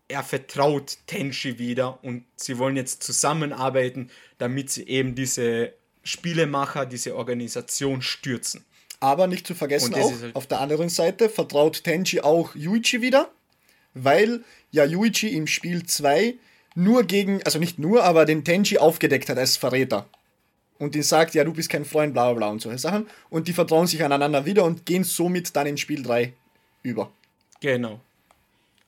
er vertraut Tenshi wieder und sie wollen jetzt zusammenarbeiten, damit sie eben diese Spielemacher, diese Organisation stürzen.
Aber nicht zu vergessen auch,
halt-
auf der anderen Seite vertraut Tenji auch Yuichi wieder, weil ja Yuichi im Spiel 2 nur gegen, also nicht nur, aber den Tenji aufgedeckt hat als Verräter. Und ihn sagt, ja, du bist kein Freund, bla bla bla und solche Sachen. Und die vertrauen sich aneinander wieder und gehen somit dann in Spiel 3 über.
Genau.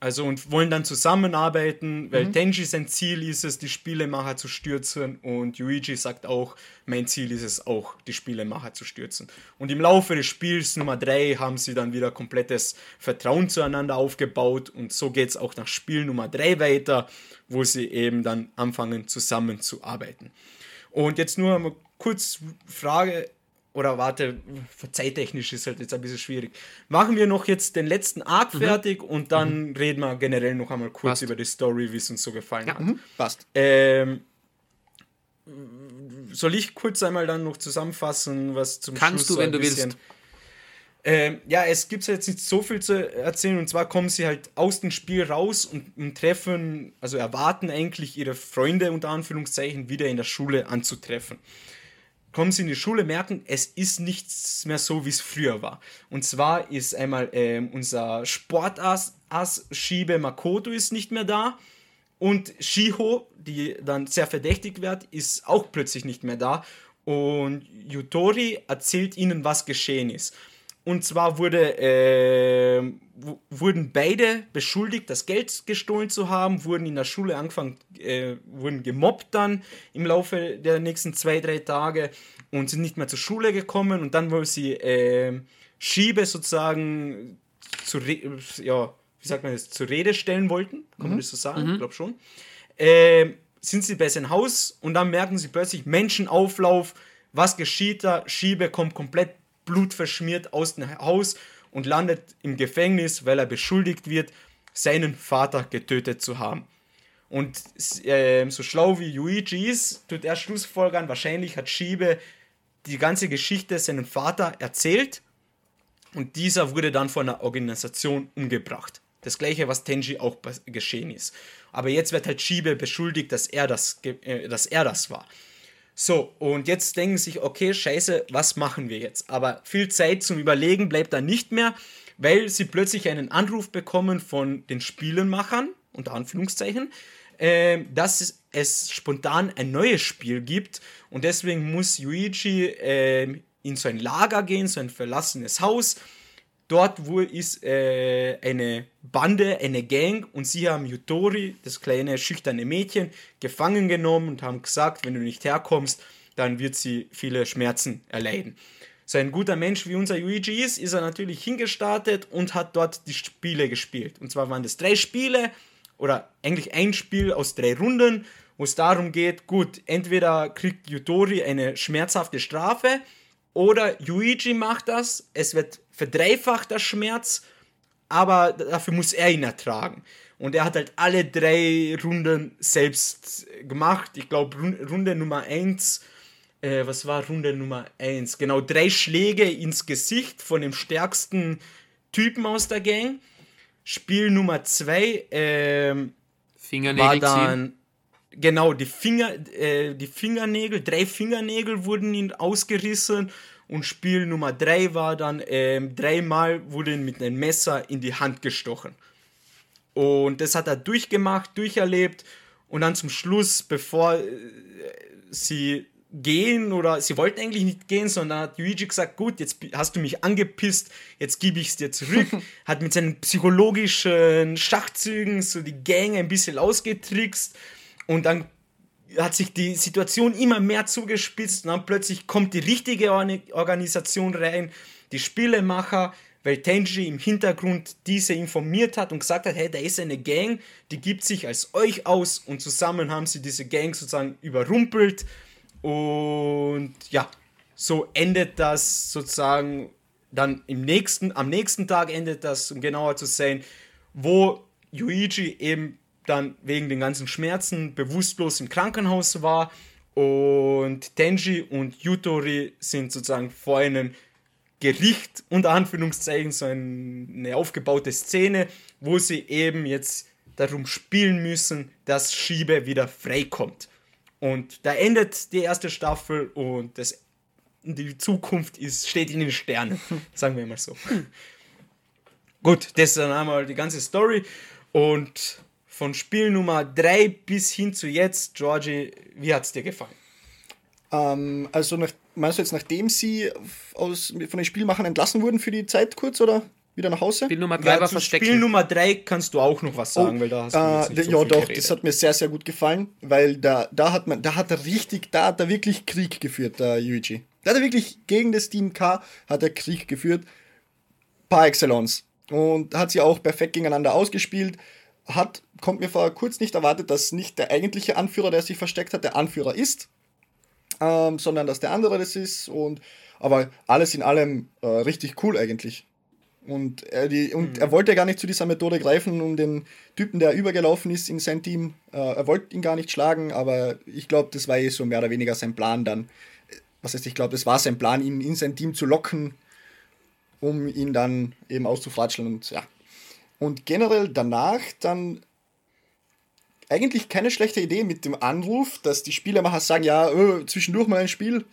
Also und wollen dann zusammenarbeiten, weil Tenji sein Ziel ist es, die Spielemacher zu stürzen und Yuichi sagt auch, mein Ziel ist es auch, die Spielemacher zu stürzen. Und im Laufe des Spiels Nummer 3 haben sie dann wieder komplettes Vertrauen zueinander aufgebaut und so geht es auch nach Spiel Nummer 3 weiter, wo sie eben dann anfangen zusammenzuarbeiten. Und jetzt nur mal kurz Frage, oder warte, zeittechnisch ist halt jetzt ein bisschen schwierig. Machen wir noch jetzt den letzten Arc fertig und dann reden wir generell noch einmal kurz
Passt.
über die Story, wie es uns so gefallen
Ja.
hat.
Mhm, passt.
Ähm, soll ich kurz einmal dann noch zusammenfassen, was zum
Kannst
Schluss
du,
so
wenn du willst.
Ähm, ja, es gibt jetzt nicht so viel zu erzählen und zwar kommen sie halt aus dem Spiel raus und, und treffen, also erwarten eigentlich ihre Freunde unter Anführungszeichen wieder in der Schule anzutreffen. Kommen sie in die Schule, merken, es ist nichts mehr so, wie es früher war. Und zwar ist einmal ähm, unser Sportass Ass Shibe Makoto ist nicht mehr da und Shiho, die dann sehr verdächtig wird, ist auch plötzlich nicht mehr da. Und Yutori erzählt ihnen, was geschehen ist. Und zwar wurde, äh, wurden beide beschuldigt, das Geld gestohlen zu haben, wurden in der Schule angefangen, äh, wurden gemobbt dann im Laufe der nächsten zwei, drei Tage und sind nicht mehr zur Schule gekommen. Und dann, wo sie äh, Schiebe sozusagen zu, ja, wie sagt man das, zur Rede stellen wollten, kann man das so sagen? Ich glaube schon. Ähm, sind sie bei seinem Haus und dann merken sie plötzlich Menschenauflauf. Was geschieht da? Schiebe kommt komplett blutverschmiert aus dem Haus und landet im Gefängnis, weil er beschuldigt wird, seinen Vater getötet zu haben. Und ähm, so schlau wie Yuichi ist, tut er Schlussfolgern, wahrscheinlich hat Schiebe die ganze Geschichte seinem Vater erzählt und dieser wurde dann von einer Organisation umgebracht. Das gleiche, was Tenji auch geschehen ist. Aber jetzt wird halt Schiebe beschuldigt, dass er das, äh, dass er das war. So, und jetzt denken sich, okay, scheiße, was machen wir jetzt? Aber viel Zeit zum Überlegen bleibt da nicht mehr, weil sie plötzlich einen Anruf bekommen von den Spielenmachern, unter Anführungszeichen, äh, dass es, es spontan ein neues Spiel gibt und deswegen muss Yuichi äh, in so ein Lager gehen, so ein verlassenes Haus. Dort wo ist äh, eine Bande, eine Gang und sie haben Yutori, das kleine schüchterne Mädchen, gefangen genommen und haben gesagt, wenn du nicht herkommst, dann wird sie viele Schmerzen erleiden. So ein guter Mensch wie unser Yuichi ist, ist er natürlich hingestartet und hat dort die Spiele gespielt. Und zwar waren das drei Spiele oder eigentlich ein Spiel aus drei Runden, wo es darum geht, gut, entweder kriegt Yutori eine schmerzhafte Strafe oder Yuichi macht das, es wird verdreifachter Schmerz, aber dafür muss er ihn ertragen. Und er hat halt alle drei Runden selbst gemacht. Ich glaube, Runde Nummer 1, äh, was war Runde Nummer 1? Genau, drei Schläge ins Gesicht von dem stärksten Typen aus der Gang. Spiel Nummer 2, ähm, war dann genau die Finger äh, die Fingernägel drei Fingernägel wurden ihm ausgerissen und Spiel Nummer drei war dann ähm, dreimal wurde ihm mit einem Messer in die Hand gestochen. Und das hat er durchgemacht durcherlebt. Und dann zum Schluss bevor äh, sie gehen oder sie wollten eigentlich nicht gehen, sondern hat Luigi gesagt, gut, jetzt hast du mich angepisst, jetzt gebe ich es dir zurück. <laughs> hat mit seinen psychologischen Schachzügen so die Gang ein bisschen ausgetrickst. Und dann hat sich die Situation immer mehr zugespitzt und dann plötzlich kommt die richtige Organisation rein, die Spielemacher, weil Tenji im Hintergrund diese informiert hat und gesagt hat, hey, da ist eine Gang, die gibt sich als euch aus und zusammen haben sie diese Gang sozusagen überrumpelt und ja, so endet das sozusagen dann im nächsten, am nächsten Tag endet das, um genauer zu sein, wo Yuichi eben dann wegen den ganzen Schmerzen bewusstlos im Krankenhaus war und Tenji und Yutori sind sozusagen vor einem Gericht, unter Anführungszeichen, so ein- eine aufgebaute Szene, wo sie eben jetzt darum spielen müssen, dass Schiebe wieder freikommt. Und da endet die erste Staffel und das die Zukunft ist, steht in den Sternen, <laughs> sagen wir mal so. Gut, das ist dann einmal die ganze Story und von Spiel Nummer 3 bis hin zu jetzt, Georgie, wie hat es dir gefallen?
Ähm, also nach, meinst du jetzt, nachdem sie aus, von den Spielmachern entlassen wurden für die Zeit kurz oder wieder nach Hause?
Spiel Nummer 3
Ja,
war
zu
versteckt.
Spiel Nummer 3 kannst du auch noch was sagen, weil da hast du jetzt
Äh,
nicht so
ja,
viel
doch,
geredet.
das hat mir sehr, sehr gut gefallen, weil da, da hat man, da hat er richtig, da hat er wirklich Krieg geführt, der Yuichi. Da hat er wirklich gegen das Team K hat er Krieg geführt, par excellence. Und hat sie auch perfekt gegeneinander ausgespielt. Hat, kommt mir vor kurz nicht erwartet, dass nicht der eigentliche Anführer, der sich versteckt hat, der Anführer ist, ähm, sondern dass der andere das ist. Und, aber alles in allem äh, richtig cool eigentlich. Und, er, die, und er wollte gar nicht zu dieser Methode greifen, um den Typen, der übergelaufen ist in sein Team, äh, er wollte ihn gar nicht schlagen, aber ich glaube, das war eh so mehr oder weniger sein Plan dann. Was heißt, ich glaube, das war sein Plan, ihn in sein Team zu locken, um ihn dann eben auszufratscheln und ja. Und generell danach dann eigentlich keine schlechte Idee mit dem Anruf, dass die Spielermacher sagen, ja, äh, zwischendurch mal ein Spiel.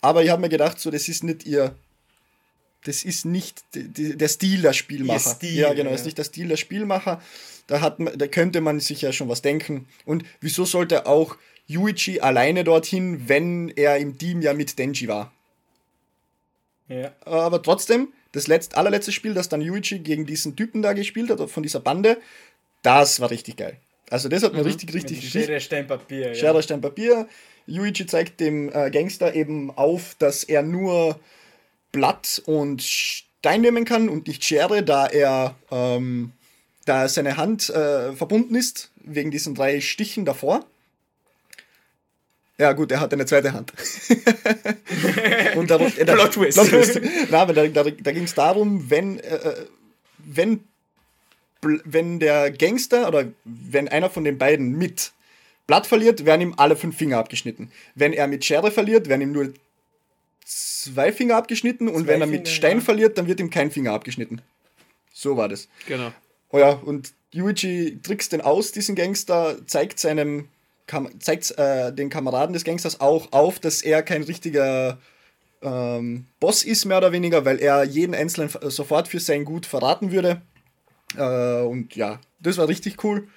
Aber ich habe mir gedacht, so, das ist nicht ihr, das ist nicht der Stil der Spielmacher.
Stil,
ja, genau,
ja.
ist nicht der Stil der Spielmacher. Da, hat man, da könnte man sich ja schon was denken. Und wieso sollte auch Yuichi alleine dorthin, wenn er im Team ja mit Denji war?
ja.
Aber trotzdem, das letzte, allerletzte Spiel, das dann Yuichi gegen diesen Typen da gespielt hat, von dieser Bande, das war richtig geil. Also das hat mir richtig, richtig, richtig
Schere, Stein, Papier. Ja.
Schere, Stein, Papier. Yuichi zeigt dem äh, Gangster eben auf, dass er nur Blatt und Stein nehmen kann und nicht Schere, da er ähm, da seine Hand äh, verbunden ist, wegen diesen drei Stichen davor. Ja, gut, er hat eine zweite Hand. <laughs> und darum, äh, da,
Plot Twist.
Plot Twist. Na, aber da, da, da ging es darum, wenn, äh, äh, wenn, wenn der Gangster oder wenn einer von den beiden mit Blatt verliert, werden ihm alle fünf Finger abgeschnitten. Wenn er mit Schere verliert, werden ihm nur zwei Finger abgeschnitten und
Zwei
wenn er mit
Finger,
Stein
ja.
verliert, dann wird ihm kein Finger abgeschnitten. So war das.
Genau.
Oh ja, und Yuichi trickst den aus, diesen Gangster, zeigt seinem Kam zeigt äh, den Kameraden des Gangsters auch auf, dass er kein richtiger ähm, Boss ist, mehr oder weniger, weil er jeden Einzelnen sofort für sein Gut verraten würde. Äh, und ja, das war richtig cool.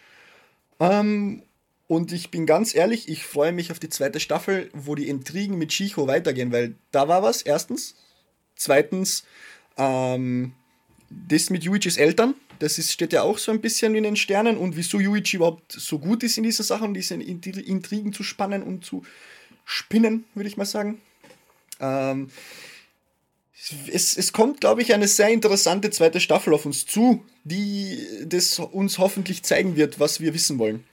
Ähm, und ich bin ganz ehrlich, ich freue mich auf die zweite Staffel, wo die Intrigen mit Chicho weitergehen, weil da war was, erstens. Zweitens, ähm, das mit Yuichis Eltern, das ist, steht ja auch so ein bisschen in den Sternen und wieso Yuichi überhaupt so gut ist in diesen Sachen, diese Intri- Intrigen zu spannen und zu spinnen, würde ich mal sagen. Ähm, es, es kommt, glaube ich, eine sehr interessante zweite Staffel auf uns zu, die das uns hoffentlich zeigen wird, was wir wissen wollen.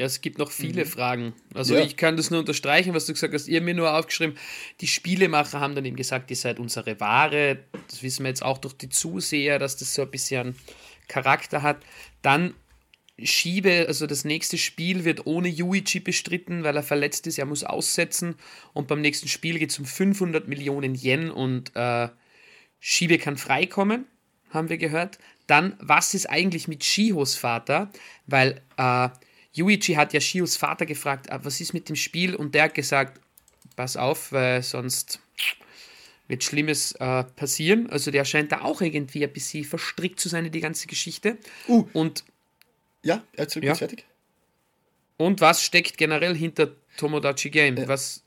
Ja, es gibt noch viele Fragen. Also
Ja.
ich kann das nur unterstreichen, was du gesagt hast. Ihr habt mir nur aufgeschrieben, die Spielemacher haben dann eben gesagt, ihr seid unsere Ware. Das wissen wir jetzt auch durch die Zuseher, dass das so ein bisschen Charakter hat. Dann Schiebe, also das nächste Spiel wird ohne Yuichi bestritten, weil er verletzt ist, er muss aussetzen. Und beim nächsten Spiel geht es um 500 Millionen Yen und äh, Schiebe kann freikommen, haben wir gehört. Dann, was ist eigentlich mit Shihos Vater? Weil äh, Yuichi hat ja Shihos Vater gefragt, ah, was ist mit dem Spiel? Und der hat gesagt, pass auf, weil sonst wird Schlimmes äh, passieren. Also der scheint da auch irgendwie ein bisschen verstrickt zu sein in die ganze Geschichte.
Uh.
Und,
Ja, erzähl
Ja.
kurz fertig.
und was steckt generell hinter Tomodachi Game? Was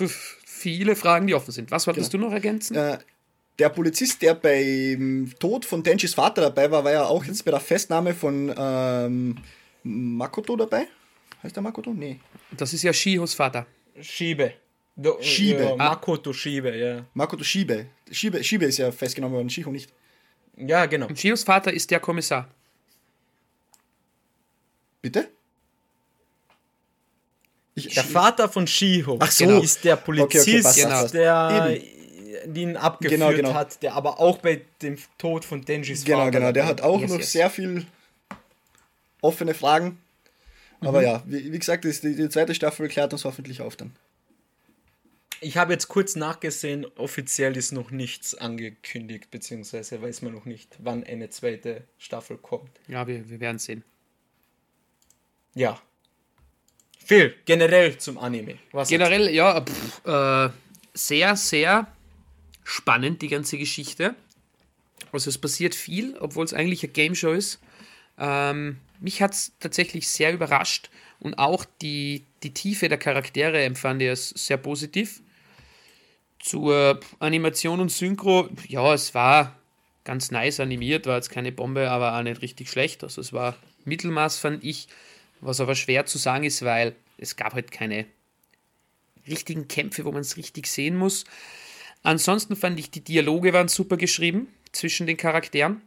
f- <laughs> viele Fragen, die offen sind. Was wolltest du noch ergänzen?
Äh, der Polizist, der beim Tod von Denjis Vater dabei war, war ja auch jetzt bei der Festnahme von ähm, Makoto dabei. Heißt der Makoto? Nee.
Das ist ja Shihos Vater.
Schiebe. Do,
Schiebe.
Ja,
Ah.
Makoto Schiebe, ja.
Makoto Shibe. Shibe, Shibe ist ja festgenommen worden, Shiho nicht.
Ja, genau.
Und Shihos Vater ist der Kommissar.
Bitte? Ich,
Der Vater von Shiho
Ach so.
genau, ist der Polizist,
Okay, okay, passt.
der ihn abgeführt
Genau, genau.
hat, der aber auch bei dem Tod von Denjis
Genau,
Vater
genau. Der
dabei
hat auch
Yes,
noch
yes.
sehr viel offene Fragen. Aber ja, wie, wie gesagt, die, die zweite Staffel klärt uns hoffentlich auf dann.
Ich habe jetzt kurz nachgesehen, offiziell ist noch nichts angekündigt, beziehungsweise weiß man noch nicht, wann eine zweite Staffel kommt.
Ja, wir, wir werden sehen.
Ja. Phil, generell zum Anime.
Was generell, ja, pff, äh, sehr, sehr spannend, die ganze Geschichte. Also es passiert viel, obwohl es eigentlich eine Game Show ist. Ähm, mich hat es tatsächlich sehr überrascht und auch die, die Tiefe der Charaktere empfand ich als sehr positiv. Zur Animation und Synchro, ja, es war ganz nice animiert, war jetzt keine Bombe, aber auch nicht richtig schlecht. Also es war Mittelmaß, fand ich, was aber schwer zu sagen ist, weil es gab halt keine richtigen Kämpfe, wo man es richtig sehen muss. Ansonsten fand ich, die Dialoge waren super geschrieben zwischen den Charakteren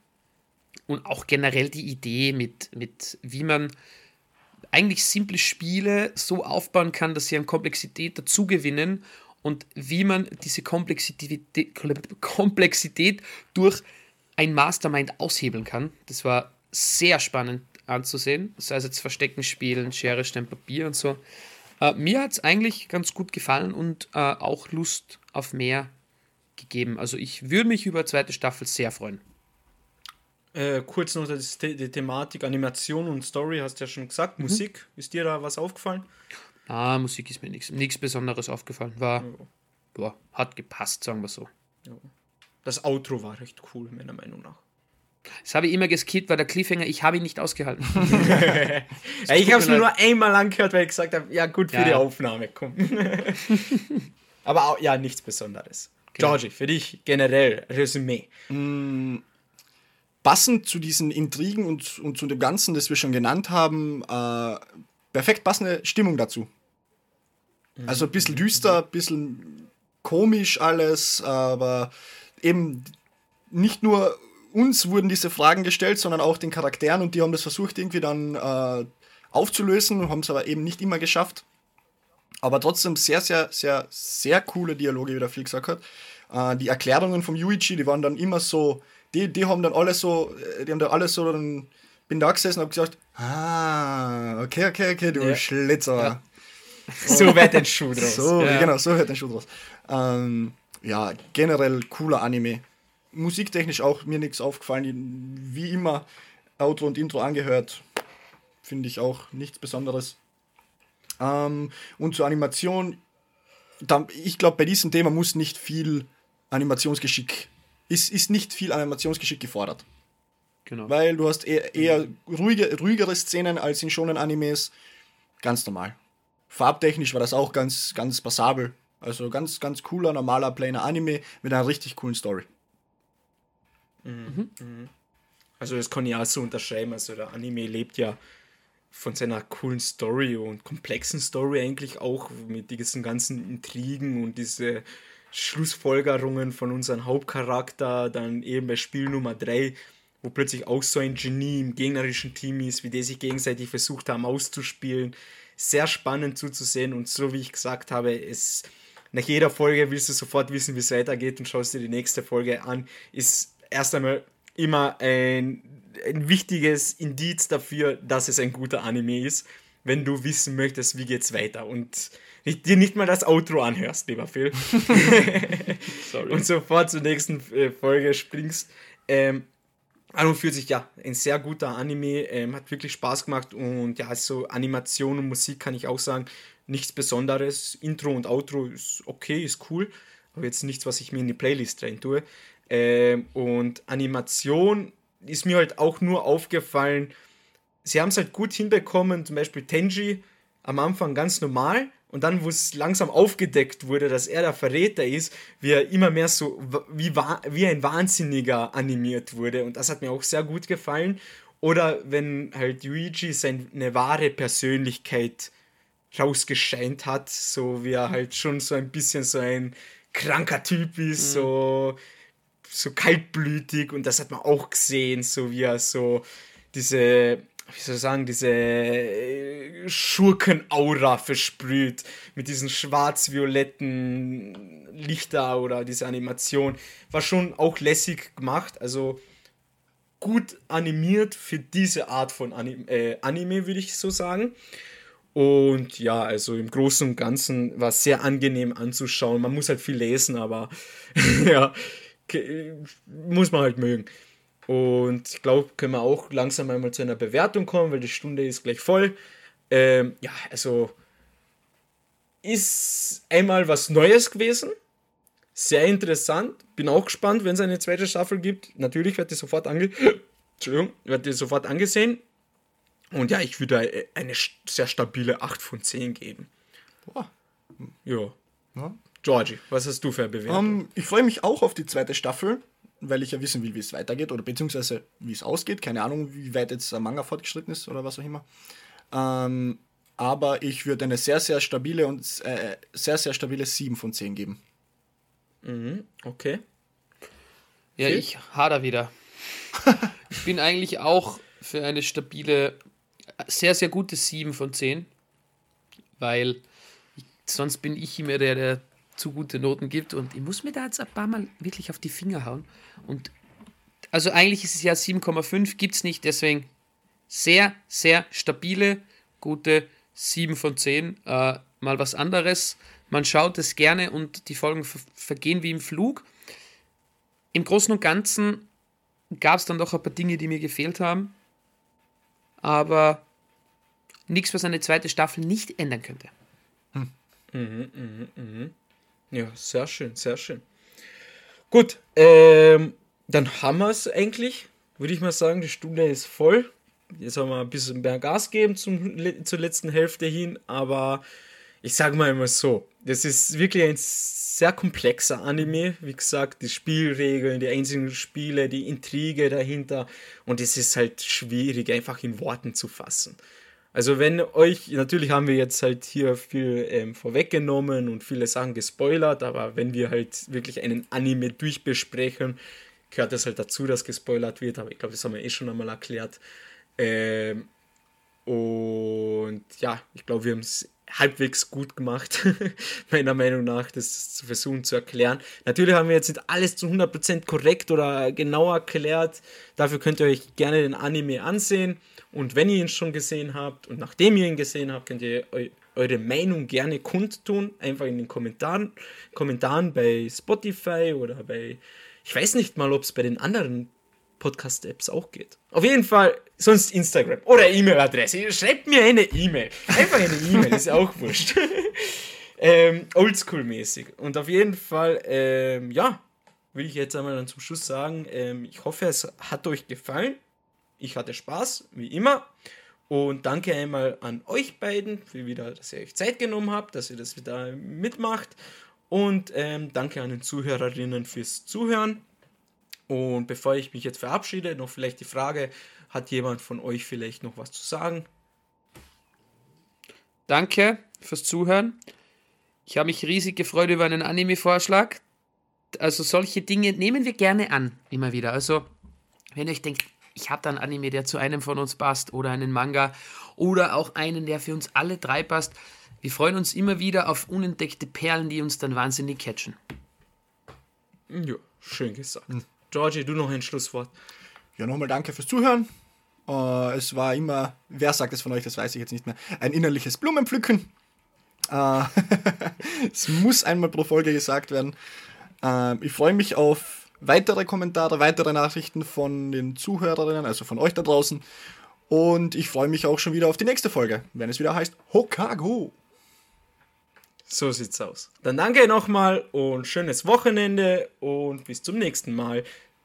und auch generell die Idee mit, mit wie man eigentlich simple Spiele so aufbauen kann, dass sie an Komplexität dazugewinnen und wie man diese Komplexität, Komplexität durch ein Mastermind aushebeln kann. Das war sehr spannend anzusehen. Sei es jetzt Verstecken spielen, Schere, Stein, Papier und so. Äh, mir hat es eigentlich ganz gut gefallen und äh, auch Lust auf mehr gegeben. Also ich würde mich über eine zweite Staffel sehr freuen.
Äh, kurz noch die, die, Thematik Animation und Story, hast du ja schon gesagt. Mhm. Musik, ist dir da was aufgefallen?
Ah, Musik ist mir nichts Besonderes aufgefallen. War, ja. boah, hat gepasst, sagen wir so. Ja.
Das Outro war recht cool, meiner Meinung nach.
Das habe ich immer geskippt, weil der Cliffhanger, ich habe ihn nicht ausgehalten. <laughs> <laughs>
ja, ich habe es nur, nur einmal angehört, weil ich gesagt habe, ja gut für ja. die Aufnahme, komm. <laughs> Aber auch, ja, nichts Besonderes. Genau. Georgie, für dich generell Resümee. Mm,
passend zu diesen Intrigen und, und zu dem Ganzen, das wir schon genannt haben, äh, perfekt passende Stimmung dazu. Mhm. Also ein bisschen düster, ein bisschen komisch alles, aber eben nicht nur uns wurden diese Fragen gestellt, sondern auch den Charakteren und die haben das versucht irgendwie dann äh, aufzulösen, haben es aber eben nicht immer geschafft. Aber trotzdem sehr, sehr, sehr, sehr coole Dialoge, wie der Phil gesagt hat. Äh, die Erklärungen vom Yuichi, die waren dann immer so die, die haben dann alle so, äh, die haben da alles so, dann bin da gesessen und hab gesagt, ah, okay, okay, okay, du ja. Schlitzer. Ja.
So wird ein Schuh draus.
So, ja. genau, so wird ein Schuh draus. Ähm, ja, generell cooler Anime. Musiktechnisch auch mir nichts aufgefallen. Wie immer, Outro und Intro angehört. Finde ich auch nichts Besonderes. Ähm, und zur Animation, ich glaube, bei diesem Thema muss nicht viel Animationsgeschick ist, ist nicht viel Animationsgeschick gefordert. Genau. Weil du hast eher, eher ruhige, ruhigere Szenen als in schonen Animes. Ganz normal. Farbtechnisch war das auch ganz, ganz passabel. Also ganz, ganz cooler, normaler, plainer Anime mit einer richtig coolen Story.
Mhm. Mhm. Also das kann ich auch so unterschreiben. Also der Anime lebt ja von seiner coolen Story und komplexen Story eigentlich auch mit diesen ganzen Intrigen und diese Schlussfolgerungen von unserem Hauptcharakter, dann eben bei Spiel Nummer 3, wo plötzlich auch so ein Genie im gegnerischen Team ist, wie die sich gegenseitig versucht haben auszuspielen. Sehr spannend zuzusehen und so wie ich gesagt habe, es nach jeder Folge willst du sofort wissen, wie es weitergeht und schaust dir die nächste Folge an. Ist erst einmal immer ein, ein wichtiges Indiz dafür, dass es ein guter Anime ist, wenn du wissen möchtest, wie geht's weiter. Und dir nicht mal das Outro anhörst, lieber Phil. <laughs> <laughs> und sofort zur nächsten äh, Folge springst. Ähm, an und für sich, ja, ein sehr guter Anime, ähm, hat wirklich Spaß gemacht und ja, so Animation und Musik kann ich auch sagen, nichts Besonderes. Intro und Outro ist okay, ist cool, aber jetzt nichts, was ich mir in die Playlist rein tue. Ähm, und Animation ist mir halt auch nur aufgefallen, sie haben es halt gut hinbekommen, zum Beispiel Tenji am Anfang ganz normal und dann, wo es langsam aufgedeckt wurde, dass er der Verräter ist, wie er immer mehr so wie, wie ein Wahnsinniger animiert wurde. Und das hat mir auch sehr gut gefallen. Oder wenn halt Luigi seine wahre Persönlichkeit rausgescheint hat, so wie er halt schon so ein bisschen so ein kranker Typ ist, mhm. so, so kaltblütig. Und das hat man auch gesehen, so wie er so diese wie soll ich sagen, diese äh, Schurkenaura versprüht mit diesen schwarz-violetten Lichter oder diese Animation. War schon auch lässig gemacht, also gut animiert für diese Art von Anim äh, Anime, würde ich so sagen. Und ja, also im Großen und Ganzen war es sehr angenehm anzuschauen. Man muss halt viel lesen, aber <laughs> ja, muss man halt mögen. Und ich glaube, können wir auch langsam einmal zu einer Bewertung kommen, weil die Stunde ist gleich voll. Ähm, ja, also ist einmal was Neues gewesen. Sehr interessant. Bin auch gespannt, wenn es eine zweite Staffel gibt. Natürlich wird die sofort ange <coughs> Entschuldigung, wird die sofort angesehen. Und ja, ich würde eine sehr stabile 8 von 10 geben. Boah. Ja. ja. Georgie, was hast du für eine Bewertung?
Um, ähm, ich freue mich auch auf die zweite Staffel, weil ich ja wissen will, wie es weitergeht oder beziehungsweise wie es ausgeht. Keine Ahnung, wie weit jetzt der Manga fortgeschritten ist oder was auch immer. Ähm, aber ich würde eine sehr, sehr stabile und äh, sehr, sehr stabile 7 von 10 geben.
Mhm, okay.
Ja, okay. ich hader wieder. <laughs> ich bin eigentlich auch für eine stabile, sehr, sehr gute 7 von 10, weil ich, sonst bin ich immer der, der zu gute Noten gibt und ich muss mir da jetzt ein paar Mal wirklich auf die Finger hauen. Und also eigentlich ist es ja 7,5, gibt es nicht, deswegen sehr, sehr stabile, gute 7 von 10. Äh, mal was anderes. Man schaut es gerne und die Folgen vergehen wie im Flug. Im Großen und Ganzen gab es dann doch ein paar Dinge, die mir gefehlt haben. Aber nichts, was eine zweite Staffel nicht ändern könnte.
Hm. Mhm, mhm, mhm. Ja, sehr schön, sehr schön. Gut, ähm, dann haben wir es eigentlich. Würde ich mal sagen, die Stunde ist voll. Jetzt haben wir ein bisschen mehr Gas geben zum, zur letzten Hälfte hin, aber ich sage mal immer so, das ist wirklich ein sehr komplexer Anime. Wie gesagt, die Spielregeln, die einzelnen Spiele, die Intrige dahinter und es ist halt schwierig einfach in Worten zu fassen. Also wenn euch, natürlich haben wir jetzt halt hier viel ähm, vorweggenommen und viele Sachen gespoilert, aber wenn wir halt wirklich einen Anime durchbesprechen, gehört es halt dazu, dass gespoilert wird, aber ich glaube, das haben wir eh schon einmal erklärt. Ähm, und ja, ich glaube, wir haben es halbwegs gut gemacht, <laughs> meiner Meinung nach, das zu versuchen zu erklären. Natürlich haben wir jetzt nicht alles zu 100% korrekt oder genau erklärt. Dafür könnt ihr euch gerne den Anime ansehen. Und wenn ihr ihn schon gesehen habt und nachdem ihr ihn gesehen habt, könnt ihr eu eure Meinung gerne kundtun. Einfach in den Kommentaren, Kommentaren bei Spotify oder bei, ich weiß nicht mal, ob es bei den anderen Podcast-Apps auch geht. Auf jeden Fall, sonst Instagram oder E-Mail-Adresse. Schreibt mir eine E-Mail. Einfach eine E-Mail, ist ja auch wurscht. <laughs> ähm, Oldschool-mäßig. Und auf jeden Fall, ähm, ja, will ich jetzt einmal dann zum Schluss sagen, ähm, ich hoffe, es hat euch gefallen. Ich hatte Spaß, wie immer. Und danke einmal an euch beiden, für wieder, dass ihr euch Zeit genommen habt, dass ihr das wieder mitmacht. Und ähm, danke an den Zuhörerinnen fürs Zuhören. Und bevor ich mich jetzt verabschiede, noch vielleicht die Frage, hat jemand von euch vielleicht noch was zu sagen?
Danke fürs Zuhören. Ich habe mich riesig gefreut über einen Anime-Vorschlag. Also solche Dinge nehmen wir gerne an, immer wieder. Also wenn ihr euch denkt, ich habe da einen Anime, der zu einem von uns passt oder einen Manga oder auch einen, der für uns alle drei passt. Wir freuen uns immer wieder auf unentdeckte Perlen, die uns dann wahnsinnig catchen.
Ja, schön gesagt. Hm. Georgie, du noch ein Schlusswort.
Ja, nochmal danke fürs Zuhören. Uh, es war immer, wer sagt es von euch, das weiß ich jetzt nicht mehr, ein innerliches Blumenpflücken. Uh, <laughs> es muss einmal pro Folge gesagt werden. Uh, ich freue mich auf weitere Kommentare, weitere Nachrichten von den Zuhörerinnen, also von euch da draußen. Und ich freue mich auch schon wieder auf die nächste Folge, wenn es wieder heißt Hokago.
So sieht's aus. Dann danke nochmal und schönes Wochenende und bis zum nächsten Mal.